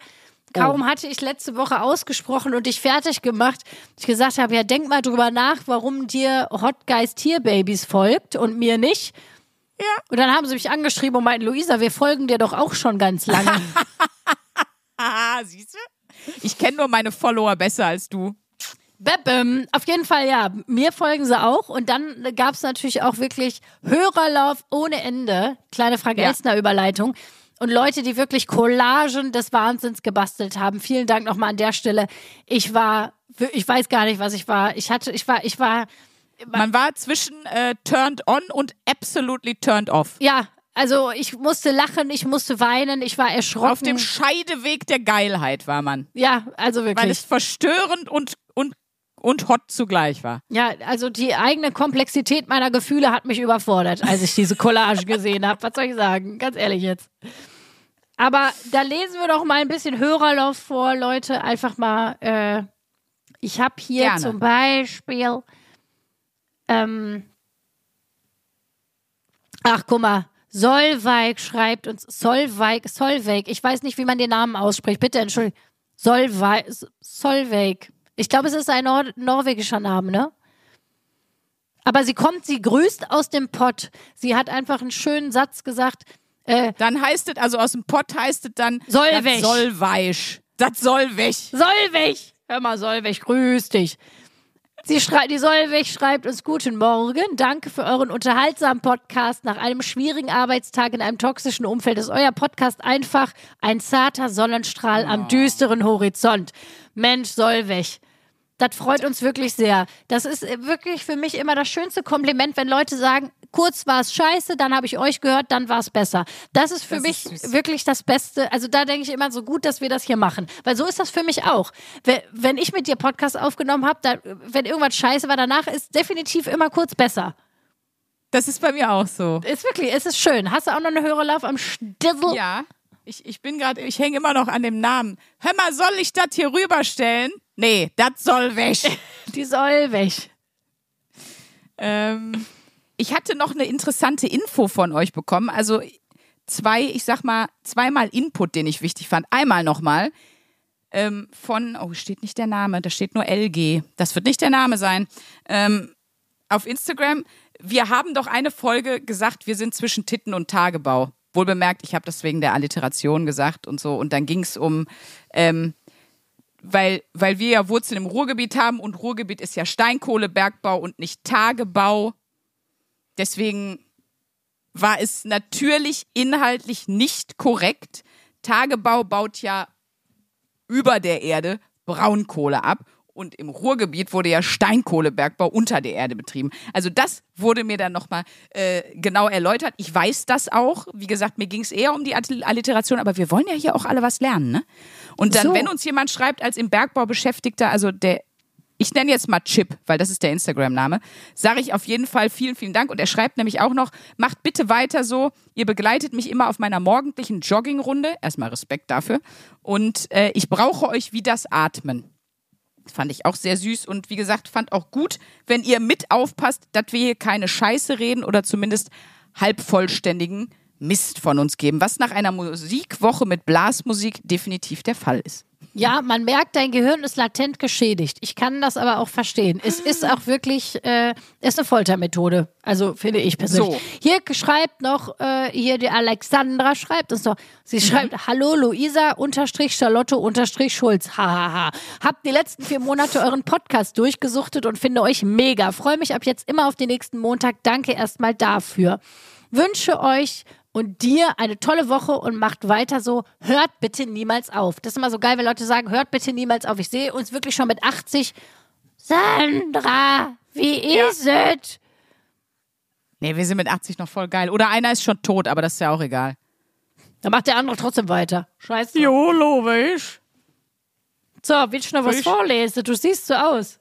Kaum Oh. hatte ich letzte Woche ausgesprochen und dich fertig gemacht, ich gesagt habe, ja, denk mal drüber nach, warum dir Hot Guys Tierbabys folgt und mir nicht. Ja. Und dann haben sie mich angeschrieben und meinten, Luisa, wir folgen dir doch auch schon ganz lange. Ah, siehst du? Ich kenne nur meine Follower besser als du. Bebem. Auf jeden Fall, ja. Mir folgen sie auch. Und dann gab es natürlich auch wirklich Hörerlauf ohne Ende. Kleine Frank Ja. Elstner Überleitung. Und Leute, die wirklich Collagen des Wahnsinns gebastelt haben. Vielen Dank nochmal an der Stelle. Ich war, ich weiß gar nicht, was ich war. Ich hatte, ich war, ich war, Man war zwischen äh, turned on und absolutely turned off. ja, also ich musste lachen, ich musste weinen, ich war erschrocken. Auf dem Scheideweg der Geilheit war man. ja, also Weil wirklich. es verstörend und, und, hot zugleich war. Ja, also die eigene Komplexität meiner Gefühle hat mich überfordert, als ich diese Collage gesehen habe. Was soll ich sagen? Ganz ehrlich jetzt. Aber da lesen wir doch mal ein bisschen Hörerlauf vor, Leute. Einfach mal. Äh, ich habe hier Gerne. zum Beispiel. Ähm, ach, guck mal. Solveig schreibt uns. Solveig, Solveig. Ich weiß nicht, wie man den Namen ausspricht. Bitte entschuldigung. Solveig. Solveig. Ich glaube, es ist ein Nor norwegischer Name, ne? Aber sie kommt, sie grüßt aus dem Pott. Sie hat einfach einen schönen Satz gesagt. Äh, Dann heißt es, also aus dem Pott heißt es dann, Soll das. Das soll weg. Solveig! Hör mal, Solveig, grüß dich. Sie schrei die Solveig schreibt uns Guten Morgen. Danke für euren unterhaltsamen Podcast. Nach einem schwierigen Arbeitstag in einem toxischen Umfeld ist euer Podcast einfach ein zarter Sonnenstrahl am düsteren Horizont. Mensch, Solveig. Das freut uns wirklich sehr. Das ist äh, wirklich für mich immer das schönste Kompliment, wenn Leute sagen, kurz war es scheiße, dann habe ich euch gehört, dann war es besser. Das ist für Das mich ist wirklich das Beste. Also da denke ich immer so gut, dass wir das hier machen. Weil so ist das für mich auch. Wenn- ich mit dir Podcast aufgenommen habe, wenn irgendwas scheiße war, danach ist definitiv immer kurz besser. Das ist bei mir auch so. Ist wirklich, es ist schön. Hast du auch noch eine Hörerlauf am Stissel? Ja, ich, ich bin gerade, ich hänge immer noch an dem Namen. Hör mal, soll ich das hier rüberstellen? Nee, das soll weg. Die soll weg. ähm, ich hatte noch eine interessante Info von euch bekommen. Also zwei, ich sag mal, zweimal Input, den ich wichtig fand. Einmal nochmal ähm, von, oh, steht nicht der Name, da steht nur LG. Das wird nicht der Name sein. Ähm, auf Instagram, wir haben doch eine Folge gesagt, wir sind zwischen Titten und Tagebau. Wohl bemerkt, ich habe das wegen der Alliteration gesagt und so. Und dann ging es um, ähm, weil, weil wir ja Wurzeln im Ruhrgebiet haben und Ruhrgebiet ist ja Steinkohlebergbau und nicht Tagebau. Deswegen war es natürlich inhaltlich nicht korrekt. Tagebau baut ja über der Erde Braunkohle ab. Und im Ruhrgebiet wurde ja Steinkohlebergbau unter der Erde betrieben. Also das wurde mir dann nochmal äh, genau erläutert. Ich weiß das auch. Wie gesagt, mir ging es eher um die Alliteration, aber wir wollen ja hier auch alle was lernen. Ne? Und dann, So. wenn uns jemand schreibt als im Bergbau Beschäftigter, also der ich nenne jetzt mal Chip, weil das ist der Instagram-Name, sage ich auf jeden Fall vielen, vielen Dank. Und er schreibt nämlich auch noch, macht bitte weiter so, ihr begleitet mich immer auf meiner morgendlichen Joggingrunde. Erstmal Respekt dafür. Und äh, ich brauche euch wie das Atmen. Fand ich auch sehr süß und wie gesagt, fand auch gut, wenn ihr mit aufpasst, dass wir hier keine Scheiße reden oder zumindest halbvollständigen Mist von uns geben, was nach einer Musikwoche mit Blasmusik definitiv der Fall ist. Ja, man merkt, dein Gehirn ist latent geschädigt. Ich kann das aber auch verstehen. Es ist auch wirklich, äh, ist eine Foltermethode. Also finde ich persönlich. So. Hier schreibt noch, äh, hier die Alexandra schreibt uns noch. Sie schreibt, hallo Luisa unterstrich Charlotte unterstrich Schulz. Hahaha. Habt die letzten vier Monate euren Podcast durchgesuchtet und finde euch mega. Freue mich ab jetzt immer auf den nächsten Montag. Danke erstmal dafür. Wünsche euch und dir eine tolle Woche und macht weiter so. Hört bitte niemals auf. Das ist immer so geil, wenn Leute sagen, hört bitte niemals auf. Ich sehe uns wirklich schon mit 80. Sandra, wie ist es? Nee, wir sind mit 80 noch voll geil. Oder einer ist schon tot, aber das ist ja auch egal. Dann macht der andere trotzdem weiter. Scheiße. Jo, logisch. So, willst du noch was Ich- vorlesen? Du siehst so aus.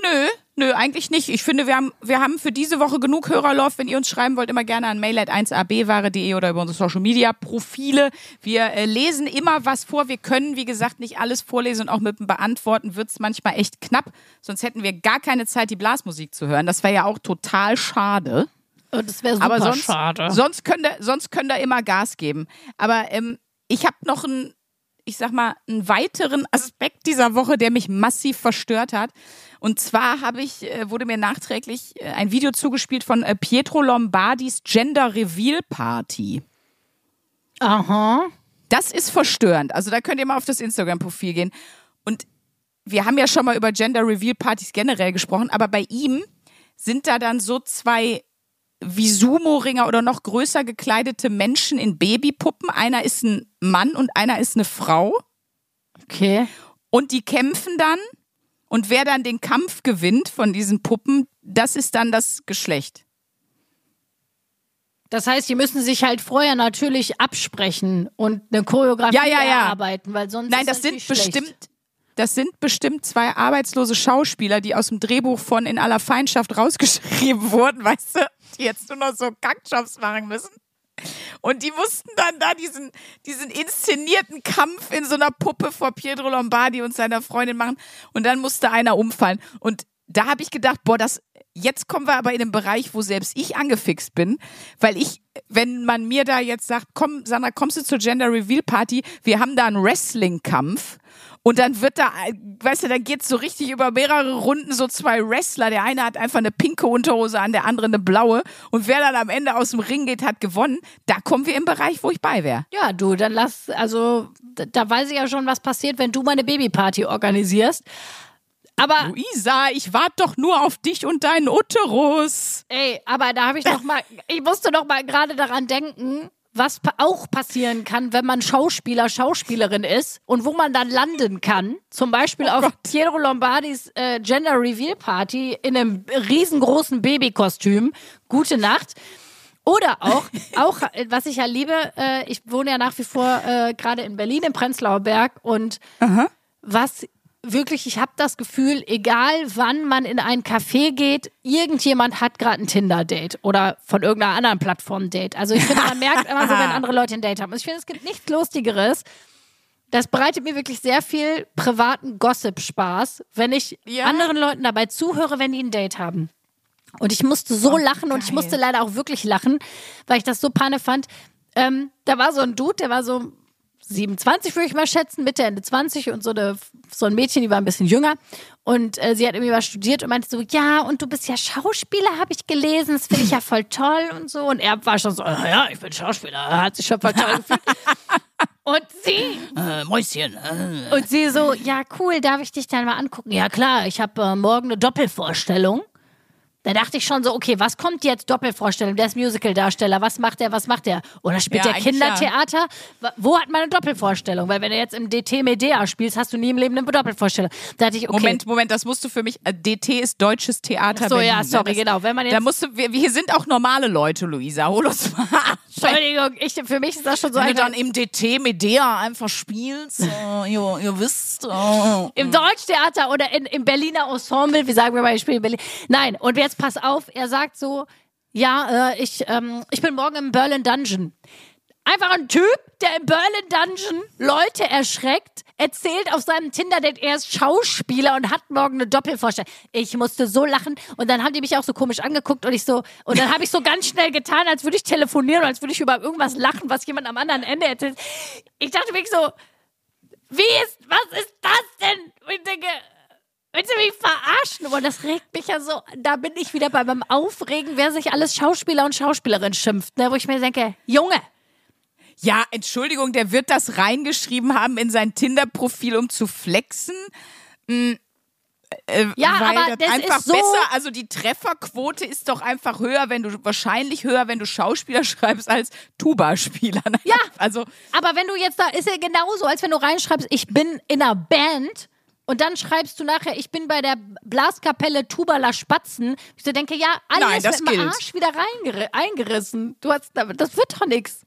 Nö, nö, eigentlich nicht. Ich finde, wir haben, wir haben für diese Woche genug Hörerlauf. Wenn ihr uns schreiben wollt, immer gerne an mail.1abware.de oder über unsere Social Media Profile. Wir äh, lesen immer was vor. Wir können, wie gesagt, nicht alles vorlesen und auch mit dem Beantworten wird es manchmal echt knapp. Sonst hätten wir gar keine Zeit, die Blasmusik zu hören. Das wäre ja auch total schade. Und das wäre super Aber sonst, schade. sonst könnt ihr, sonst könnt ihr immer Gas geben. Aber ähm, ich habe noch einen, ich sag mal, einen weiteren Aspekt dieser Woche, der mich massiv verstört hat. Und zwar habe ich, äh, wurde mir nachträglich äh, ein Video zugespielt von äh, Pietro Lombardis Gender Reveal Party. Aha. Das ist verstörend. Also da könnt ihr mal auf das Instagram-Profil gehen. Und wir haben ja schon mal über Gender Reveal Partys generell gesprochen, aber bei ihm sind da dann so zwei wie Sumo-Ringer oder noch größer gekleidete Menschen in Babypuppen. Einer ist ein Mann und einer ist eine Frau. Okay. Und die kämpfen dann. Und wer dann den Kampf gewinnt von diesen Puppen, das ist dann das Geschlecht. Das heißt, die müssen sich halt vorher natürlich absprechen und eine Choreografie Ja, ja, ja. erarbeiten, weil sonst Nein, ist das sind natürlich schlecht. bestimmt, das sind bestimmt zwei arbeitslose Schauspieler, die aus dem Drehbuch von In aller Feindschaft rausgeschrieben wurden, weißt du, die jetzt nur noch so Kackjobs machen müssen. Und die mussten dann da diesen, diesen inszenierten Kampf in so einer Puppe vor Pietro Lombardi und seiner Freundin machen. Und dann musste einer umfallen. Und da habe ich gedacht, boah, das, jetzt kommen wir aber in den Bereich, wo selbst ich angefixt bin, weil ich, wenn man mir da jetzt sagt, komm, Sandra, kommst du zur Gender Reveal Party? Wir haben da einen Wrestling-Kampf. Und dann wird da, weißt du, dann geht's so richtig über mehrere Runden so zwei Wrestler. Der eine hat einfach eine pinke Unterhose an, der andere eine blaue. Und wer dann am Ende aus dem Ring geht, hat gewonnen. Da kommen wir im Bereich, wo ich bei wäre. Ja, du, dann lass, also, da, da weiß ich ja schon, was passiert, wenn du meine Babyparty organisierst. Aber, Luisa, ich warte doch nur auf dich und deinen Uterus. ey, aber da habe ich noch mal, ich musste noch mal gerade daran denken, was auch passieren kann, wenn man Schauspieler, Schauspielerin ist und wo man dann landen kann. Zum Beispiel auf Piero Lombardis äh, Gender Reveal Party in einem riesengroßen Babykostüm. Gute Nacht. Oder auch, auch, äh, was ich ja liebe, äh, ich wohne ja nach wie vor äh, gerade in Berlin im Prenzlauer Berg und was wirklich, ich habe das Gefühl, egal wann man in ein Café geht, irgendjemand hat gerade ein Tinder-Date oder von irgendeiner anderen Plattform Date. Also ich finde, man merkt immer so, wenn andere Leute ein Date haben. Also ich finde, es gibt nichts Lustigeres. Das bereitet mir wirklich sehr viel privaten Gossip-Spaß, wenn ich Ja. anderen Leuten dabei zuhöre, wenn die ein Date haben. Und ich musste so lachen und ich geil. musste leider auch wirklich lachen, weil ich das so panne fand. Ähm, da war so ein Dude, der war so 27, würde ich mal schätzen, Mitte, Ende 20 und so, eine, so ein Mädchen, die war ein bisschen jünger. Und äh, sie hat irgendwie was studiert und meinte so, ja, und du bist ja Schauspieler, habe ich gelesen, das finde ich ja voll toll und so. Und er war schon so, "Ah ja, ich bin Schauspieler, er hat sich schon voll toll gefühlt. Und sie, Äh, Mäuschen. Äh. und sie so, ja, cool, darf ich dich dann mal angucken? Ja, klar, ich habe äh, morgen eine Doppelvorstellung. Da dachte ich schon so, okay, was kommt jetzt? Doppelvorstellung, der ist Musical-Darsteller, was macht der, was macht der? Oder spielt Ja, der eigentlich Kindertheater? Wa- Wo hat man eine Doppelvorstellung? Weil wenn du jetzt im DT Medea spielst, hast du nie im Leben eine Doppelvorstellung. Da dachte ich, okay. Moment, Moment, das musst du für mich. Äh, DT ist Deutsches Theater Ach so, Berlin. ja, sorry, das, genau. Wenn man jetzt- da musst du, wir, hier sind auch normale Leute, Luisa. Hol uns mal ab. Entschuldigung, ich, für mich ist das schon so Wenn du dann im DT Medea einfach spielst, äh, ihr, ihr wisst. Äh, Im Deutschtheater oder in, im Berliner Ensemble, wie sagen wir mal, ich spiele in Berlin. Nein, und jetzt pass auf, er sagt so, ja, äh, ich, ähm, ich bin morgen im Berlin Dungeon. Einfach ein Typ, der im Berlin Dungeon Leute erschreckt, erzählt auf seinem Tinder-Date, er ist Schauspieler und hat morgen eine Doppelvorstellung. Ich musste so lachen und dann haben die mich auch so komisch angeguckt und ich so, und dann habe ich so ganz schnell getan, als würde ich telefonieren, als würde ich über irgendwas lachen, was jemand am anderen Ende erzählt. Ich dachte wirklich so, wie ist, was ist das denn? Und ich denke, willst du mich verarschen? Und das regt mich ja so, da bin ich wieder bei meinem Aufregen, wer sich alles Schauspieler und Schauspielerin schimpft, ne? wo ich mir denke, Junge, Ja, Entschuldigung, der wird das reingeschrieben haben in sein Tinder-Profil, um zu flexen. Mm, äh, Ja, weil aber das einfach ist so- besser, also die Trefferquote ist doch einfach höher, wenn du wahrscheinlich höher, wenn du Schauspieler schreibst als Tuba-Spieler. Ja. also aber wenn du jetzt da, ist ja genauso, als wenn du reinschreibst, ich bin in einer Band und dann schreibst du nachher, ich bin bei der Blaskapelle Tubala Spatzen. Ich so denke, ja, alles Nein, das mit dem. Arsch wieder eingerissen. Du hast, das wird doch nichts.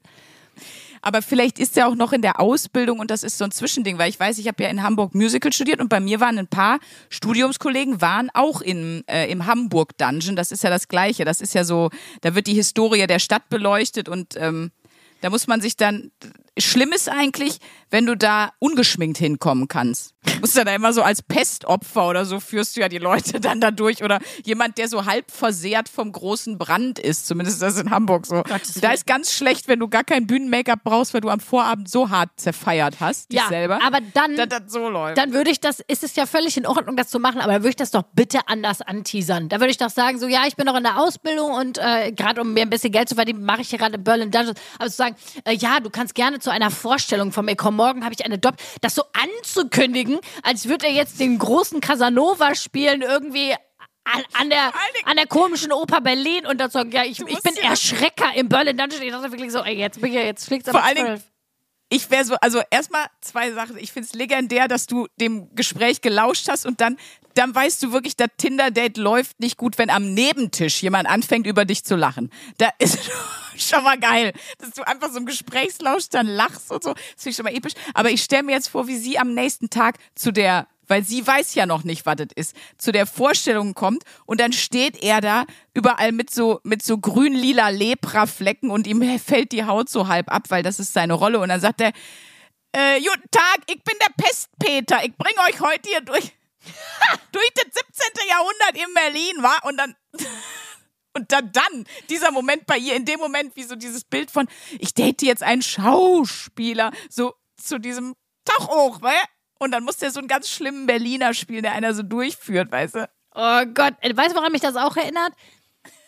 Aber vielleicht ist er auch noch in der Ausbildung und das ist so ein Zwischending, weil ich weiß, ich habe ja in Hamburg Musical studiert und bei mir waren ein paar Studiumskollegen, waren auch in, äh, im Hamburg Dungeon. Das ist ja das Gleiche. Das ist ja so, da wird die Historie der Stadt beleuchtet und ähm, da muss man sich dann. Schlimm ist eigentlich, wenn du da ungeschminkt hinkommen kannst. Du musst ja da immer so als Pestopfer oder so führst du ja die Leute dann da durch oder jemand, der so halb versehrt vom großen Brand ist. Zumindest ist das in Hamburg so. Gottes Da ist ganz schlecht, wenn du gar kein Bühnen-Make-up brauchst, weil du am Vorabend so hart zerfeiert hast, dich Ja, selber. aber dann- Dass das so läuft. dann würde ich das, ist es ja völlig in Ordnung, das zu machen, aber dann würde ich das doch bitte anders anteasern. Da würde ich doch sagen, so, ja, ich bin noch in der Ausbildung und äh, gerade um mir ein bisschen Geld zu verdienen, mache ich hier gerade Berlin Dungeons. Aber zu sagen, äh, ja, du kannst gerne zu einer Vorstellung von mir kommen. Morgen habe ich eine Dopp. Das so anzukündigen, als würde er jetzt den großen Casanova spielen, irgendwie an, an, der, an der komischen Oper Berlin und dann sagen, ja, ich, ich bin Erschrecker im Berlin Dungeon. Ich dachte wirklich so, ey, jetzt bin ich ja, jetzt fliegt's Vor allen Dingen-. Ich wäre so, also erstmal zwei Sachen. Ich finde es legendär, dass du dem Gespräch gelauscht hast und dann, dann weißt du wirklich, das Tinder-Date läuft nicht gut, wenn am Nebentisch jemand anfängt, über dich zu lachen. Da ist schon mal geil, dass du einfach so im Gesprächslausch dann lachst und so. Das finde ich schon mal episch. Aber ich stelle mir jetzt vor, wie sie am nächsten Tag zu der weil sie weiß ja noch nicht, was das ist, zu der Vorstellung kommt und dann steht er da überall mit so, mit so grün-lila Lepra-Flecken und ihm fällt die Haut so halb ab, weil das ist seine Rolle und dann sagt er, äh, guten Tag, ich bin der Pestpeter, ich bringe euch heute hier durch, durch das 17. Jahrhundert in Berlin, wa? Und dann, und dann, dann, dieser Moment bei ihr, in dem Moment, wie so dieses Bild von, ich date jetzt einen Schauspieler, so zu diesem Tag hoch, wa? Und dann muss der so einen ganz schlimmen Berliner spielen, der einer so durchführt, weißt du? Oh Gott, Äh, weißt du, woran mich das auch erinnert?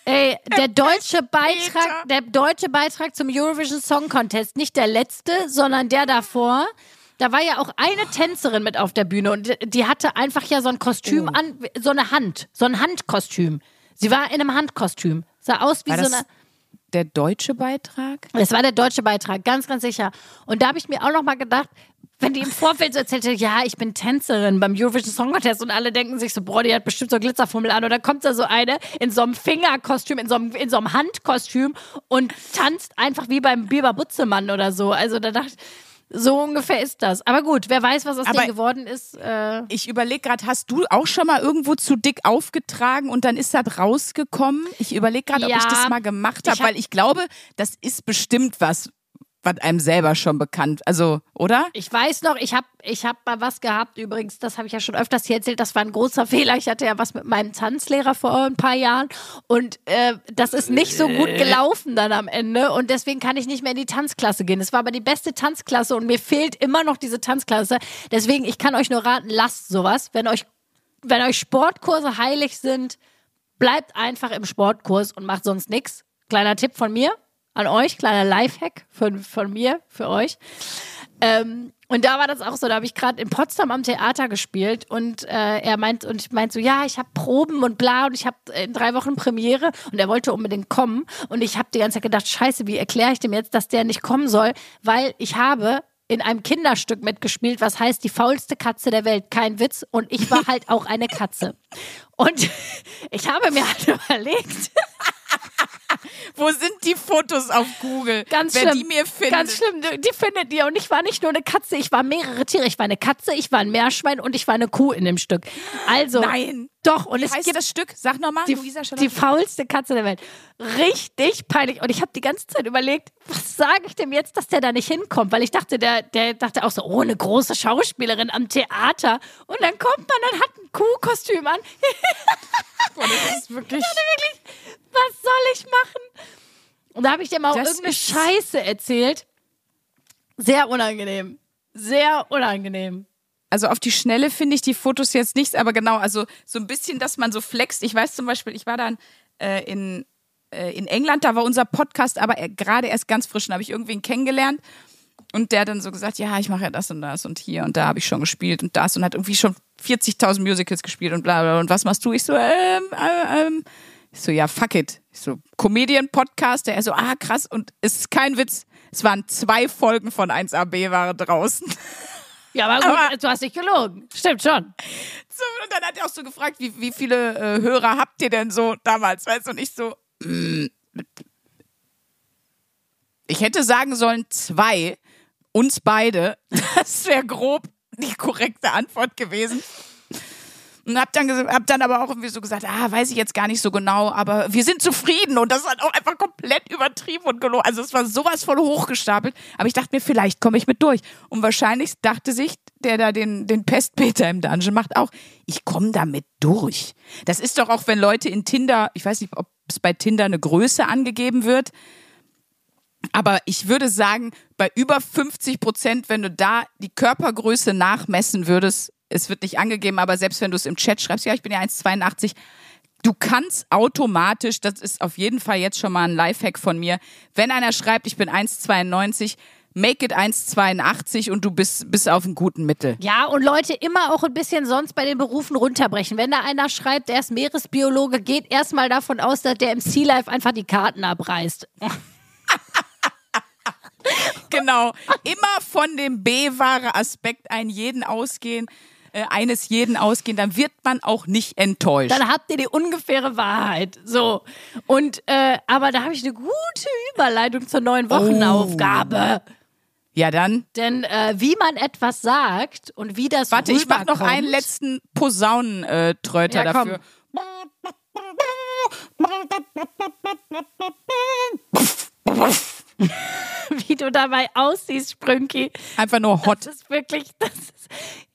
Ey, der deutsche Beitrag, der deutsche Beitrag zum Eurovision Song Contest, nicht der letzte, sondern der davor. Da war ja auch eine Tänzerin mit auf der Bühne und die hatte einfach ja so ein Kostüm an, so eine Hand, so ein Handkostüm. Sie war in einem Handkostüm. Sah aus wie War so eine. Der deutsche Beitrag? Das war der deutsche Beitrag, ganz, ganz sicher. Und da habe ich mir auch noch mal gedacht, wenn die im Vorfeld so erzählt hätte, ja, ich bin Tänzerin beim Eurovision Song Contest und alle denken sich so, boah, die hat bestimmt so Glitzerfummel an. Und dann kommt da so eine in so einem Fingerkostüm, in so einem, in so einem Handkostüm und tanzt einfach wie beim Biber Butzemann oder so. Also da dachte ich, so ungefähr ist das. Aber gut, wer weiß, was aus Aber- denen geworden ist. Äh, Ich überlege gerade, hast du auch schon mal irgendwo zu dick aufgetragen und dann ist das rausgekommen? Ich überlege gerade, ob ich Ja, das mal gemacht habe, hab- weil ich glaube, das ist bestimmt was, was einem selber schon bekannt. Also, oder? Ich weiß noch, ich habe ich hab mal was gehabt, übrigens, das habe ich ja schon öfters hier erzählt, das war ein großer Fehler. Ich hatte ja was mit meinem Tanzlehrer vor ein paar Jahren und äh, das ist nicht so gut gelaufen dann am Ende und deswegen kann ich nicht mehr in die Tanzklasse gehen. Es war aber die beste Tanzklasse und mir fehlt immer noch diese Tanzklasse. Deswegen, ich kann euch nur raten, lasst sowas. Wenn euch, wenn euch Sportkurse heilig sind, bleibt einfach im Sportkurs und macht sonst nichts. Kleiner Tipp von mir an euch, kleiner Lifehack von, von mir für euch. Ähm, und da war das auch so, da habe ich gerade in Potsdam am Theater gespielt und äh, er meint und ich meinte so, ja, ich habe Proben und bla und ich habe in drei Wochen Premiere und er wollte unbedingt kommen und ich habe die ganze Zeit gedacht, scheiße, wie erkläre ich dem jetzt, dass der nicht kommen soll, weil ich habe in einem Kinderstück mitgespielt, was heißt die faulste Katze der Welt, kein Witz und ich war halt auch eine Katze. Und ich habe mir halt überlegt, Wo sind die Fotos auf Google? Ganz Wer schlimm. die mir findet. Ganz schlimm. Die findet ihr. Und ich war nicht nur eine Katze, ich war mehrere Tiere. Ich war eine Katze, ich war ein Meerschwein und ich war eine Kuh in dem Stück. Also. Nein. Doch. Und Wie es heißt gibt das Stück? Sag nochmal, die, Luisa die faulste Katze der Welt. Richtig peinlich. Und ich habe die ganze Zeit überlegt, was sage ich dem jetzt, dass der da nicht hinkommt? Weil ich dachte, der, der dachte auch so, oh, eine große Schauspielerin am Theater. Und dann kommt man, dann hat ein Kuhkostüm an. Boah, das ist wirklich. wirklich, was soll ich machen? Und da habe ich dem auch Das irgendeine Scheiße erzählt. Sehr unangenehm. Sehr unangenehm. Also auf die Schnelle finde ich die Fotos jetzt nichts, aber genau, also so ein bisschen, dass man so flext. Ich weiß zum Beispiel, ich war dann äh, in, äh, in England, da war unser Podcast aber er- gerade erst ganz frisch, und habe ich irgendwen kennengelernt und der dann so gesagt, ja, ich mache ja das und das und hier und da habe ich schon gespielt und das und hat irgendwie schon 40.000 Musicals gespielt und bla bla und was machst du? Ich so, ähm, äh, ähm, ich so, ja, fuck it. Ich so, Comedian-Podcast, der er so, ah, krass und es ist kein Witz, es waren zwei Folgen von 1AB waren draußen. Ja, aber gut, Aber- du hast nicht gelogen. Stimmt schon. So, und dann hat er auch so gefragt, wie, wie viele äh, Hörer habt ihr denn so damals, weißt du? Und ich so, mm, ich hätte sagen sollen zwei, uns beide. Das wäre grob die korrekte Antwort gewesen. Und hab dann, hab dann aber auch irgendwie so gesagt, ah, weiß ich jetzt gar nicht so genau, aber wir sind zufrieden. Und das hat auch einfach komplett übertrieben und gelogen. Also es war sowas voll hochgestapelt. Aber ich dachte mir, vielleicht komme ich mit durch. Und wahrscheinlich dachte sich, der da den, den Pestpeter im Dungeon macht, auch, ich komme damit durch. Das ist doch auch, wenn Leute in Tinder, ich weiß nicht, ob es bei Tinder eine Größe angegeben wird, aber ich würde sagen, bei über 50 Prozent, wenn du da die Körpergröße nachmessen würdest, es wird nicht angegeben, aber selbst wenn du es im Chat schreibst, ja, ich bin ja 1,82, du kannst automatisch, das ist auf jeden Fall jetzt schon mal ein Lifehack von mir, wenn einer schreibt, ich bin 1,92, make it 1,82 und du bist, bist auf einem guten Mittel. Ja, und Leute immer auch ein bisschen sonst bei den Berufen runterbrechen. Wenn da einer schreibt, er ist Meeresbiologe, geht erstmal davon aus, dass der im Sea Life einfach die Karten abreißt. Genau. Immer von dem B-Ware-Aspekt ein jeden ausgehen, äh, eines jeden ausgehen, dann wird man auch nicht enttäuscht. Dann habt ihr die ungefähre Wahrheit. So. Und, äh, aber da habe ich eine gute Überleitung zur neuen Wochenaufgabe. ja, dann. Denn äh, wie man etwas sagt und wie das Warte, ich mach noch einen letzten Posaunentröter Ja, komm. dafür. wie du dabei aussiehst, Sprünki. Einfach nur Hot, Das ist wirklich, das ist,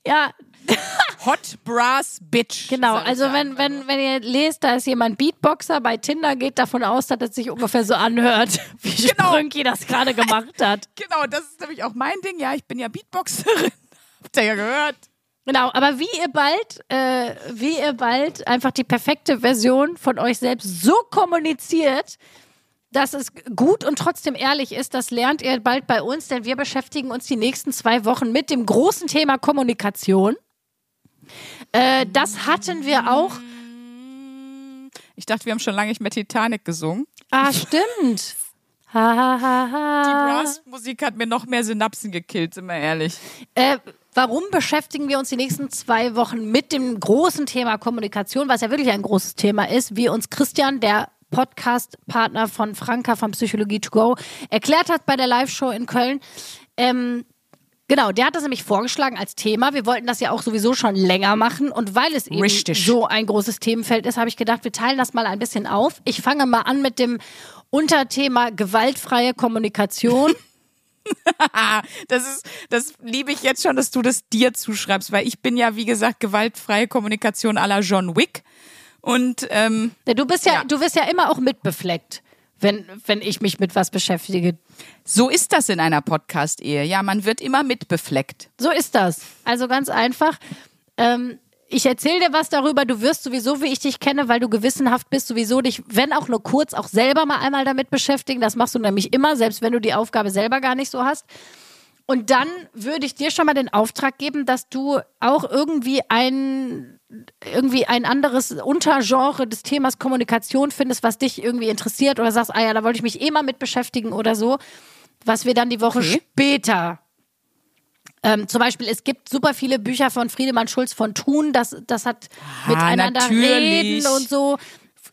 ja, Hot Brass Bitch. genau. Also wenn, wenn, nur. wenn ihr lest, da ist jemand Beatboxer bei Tinder, geht davon aus, dass es sich ungefähr so anhört, wie Genau. Sprünki das gerade gemacht hat. Genau, das ist nämlich auch mein Ding. Ja, ich bin ja Beatboxerin. Habt ihr ja gehört. Genau, aber wie ihr bald, äh, wie ihr bald einfach die perfekte Version von euch selbst so kommuniziert, dass es gut und trotzdem ehrlich ist, das lernt ihr bald bei uns, denn wir beschäftigen uns die nächsten zwei Wochen mit dem großen Thema Kommunikation. Äh, das hatten wir auch. Ich dachte, wir haben schon lange nicht mehr Titanic gesungen. Ah, stimmt. Die. Brass-Musik hat mir noch mehr Synapsen gekillt, sind wir ehrlich. Äh, warum beschäftigen wir uns die nächsten zwei Wochen mit dem großen Thema Kommunikation, was ja wirklich ein großes Thema ist, wie uns Christian, der Podcast-Partner von Franka von Psychologie to Go, erklärt hat bei der Live-Show in Köln. Ähm, Genau, der hat das nämlich vorgeschlagen als Thema. Wir wollten das ja auch sowieso schon länger machen. Und weil es eben Richtig. so ein großes Themenfeld ist, habe ich gedacht, wir teilen das mal ein bisschen auf. Ich fange mal an mit dem Unterthema gewaltfreie Kommunikation. Das ist, das liebe ich jetzt schon, dass du das dir zuschreibst, weil ich bin ja, wie gesagt, gewaltfreie Kommunikation à la John Wick. Und ähm, Du bist ja, Ja. du wirst ja immer auch mitbefleckt, wenn, wenn ich mich mit was beschäftige. so ist das in einer Podcast-Ehe. Ja, man wird immer mitbefleckt. So ist das. Also ganz einfach. Ähm, ich erzähle dir was darüber, du wirst sowieso, wie ich dich kenne, weil du gewissenhaft bist, sowieso dich, wenn auch nur kurz, auch selber mal einmal damit beschäftigen. Das machst du nämlich immer, selbst wenn du die Aufgabe selber gar nicht so hast. Und dann würde ich dir schon mal den Auftrag geben, dass du auch irgendwie ein irgendwie ein anderes Untergenre des Themas Kommunikation findest, was dich irgendwie interessiert oder sagst, ah ja, da wollte ich mich eh mal mit beschäftigen oder so, was wir dann die Woche Okay. später ähm, zum Beispiel, es gibt super viele Bücher von Friedemann Schulz von Thun, das, das hat miteinander natürlich. reden und so.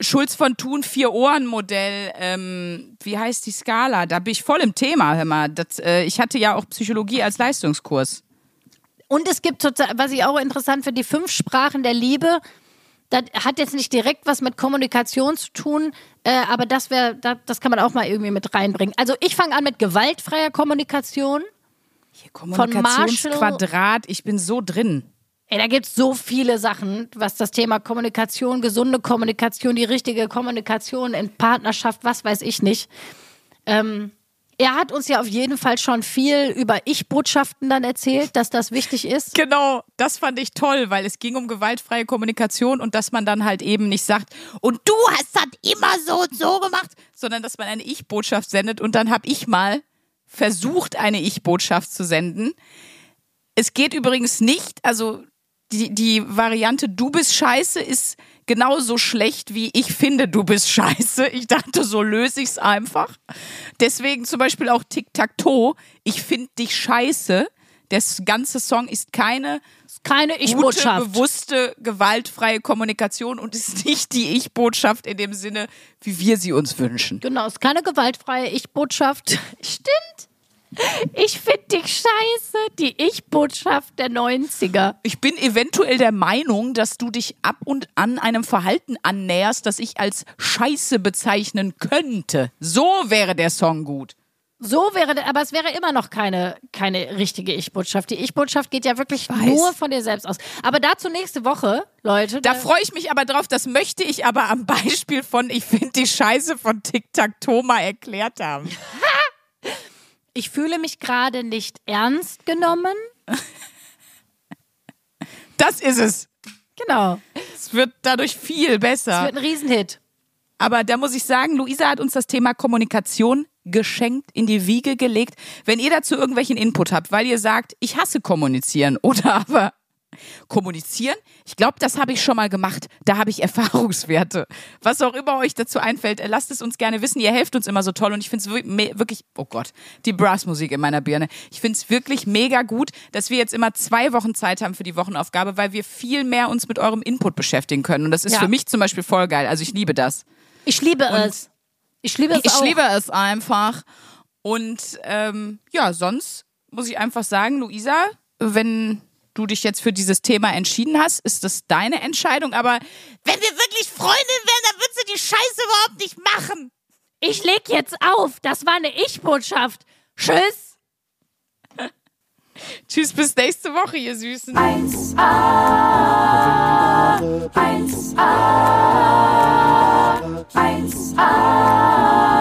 Schulz von Thun Vier-Ohren-Modell, ähm, wie heißt die Skala? Da bin ich voll im Thema, hör mal. Das, äh, ich hatte ja auch Psychologie als Leistungskurs. Und es gibt was ich auch interessant finde, die fünf Sprachen der Liebe. Das hat jetzt nicht direkt was mit Kommunikation zu tun, äh, aber das wäre, das, das kann man auch mal irgendwie mit reinbringen. Also ich fange an mit gewaltfreier Kommunikation. Hier, Marshall- Kommunikationsquadrat, ich bin so drin. Ey, da gibt es so viele Sachen, was das Thema Kommunikation, gesunde Kommunikation, die richtige Kommunikation in Partnerschaft, was weiß ich nicht. Ähm, er hat uns ja auf jeden Fall schon viel über Ich-Botschaften dann erzählt, dass das wichtig ist. Genau, das fand ich toll, weil es ging um gewaltfreie Kommunikation und dass man dann halt eben nicht sagt, und du hast das immer so und so gemacht, sondern dass man eine Ich-Botschaft sendet und dann habe ich mal versucht, eine Ich-Botschaft zu senden. Es geht übrigens nicht, also die, die Variante Du bist scheiße ist genauso schlecht wie ich finde, du bist scheiße. Ich dachte, so löse ich es einfach. Deswegen zum Beispiel auch Tic-Tac-Toe. Ich finde dich scheiße. Der ganze Song ist keine Keine gute, Ich-Botschaft. bewusste, gewaltfreie Kommunikation und ist nicht die Ich-Botschaft in dem Sinne, wie wir sie uns wünschen. Genau, ist keine gewaltfreie Ich-Botschaft. Stimmt. Ich finde dich scheiße. Die Ich-Botschaft der 90er. Ich bin eventuell der Meinung, dass du dich ab und an einem Verhalten annäherst, das ich als Scheiße bezeichnen könnte. So wäre der Song gut. So wäre, der- aber es wäre immer noch keine, keine richtige Ich-Botschaft. Die Ich-Botschaft geht ja wirklich nur von dir selbst aus. Aber dazu nächste Woche, Leute. Da freue ich mich aber drauf, das möchte ich aber am Beispiel von Ich finde die Scheiße von Tic-Tac-Toe mal erklärt haben. ich fühle mich gerade nicht ernst genommen. Das ist es. Genau. Es wird dadurch viel Es besser. wird ein Riesenhit. Aber da muss ich sagen, Luisa hat uns das Thema Kommunikation geschenkt in die Wiege gelegt. Wenn ihr dazu irgendwelchen Input habt, weil ihr sagt, ich hasse kommunizieren oder aber kommunizieren, ich glaube, das habe ich schon mal gemacht. Da habe ich Erfahrungswerte. Was auch immer euch dazu einfällt, äh, lasst es uns gerne wissen. Ihr helft uns immer so toll und ich finde es wirklich, oh Gott, die Brassmusik in meiner Birne. Ich finde es wirklich mega gut, dass wir jetzt immer zwei Wochen Zeit haben für die Wochenaufgabe, weil wir viel mehr uns mit eurem Input beschäftigen können. Und das ist Ja. für mich zum Beispiel voll geil. Also ich liebe das. Ich liebe es. Ich liebe es Ich auch. liebe es einfach. Und ähm, ja, sonst muss ich einfach sagen, Luisa, wenn du dich jetzt für dieses Thema entschieden hast, ist das deine Entscheidung. Aber wenn wir wirklich Freundin wären, dann würdest du die Scheiße überhaupt nicht machen. Ich leg jetzt auf. Das war eine Ich-Botschaft. Tschüss. Tschüss, bis nächste Woche, ihr Süßen. 1A, 1A, 1A, 1A,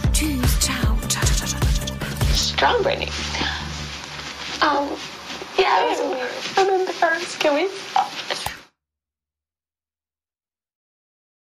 choose child. Strong, Brittany. Um, oh, yeah, I remember first. Can we stop?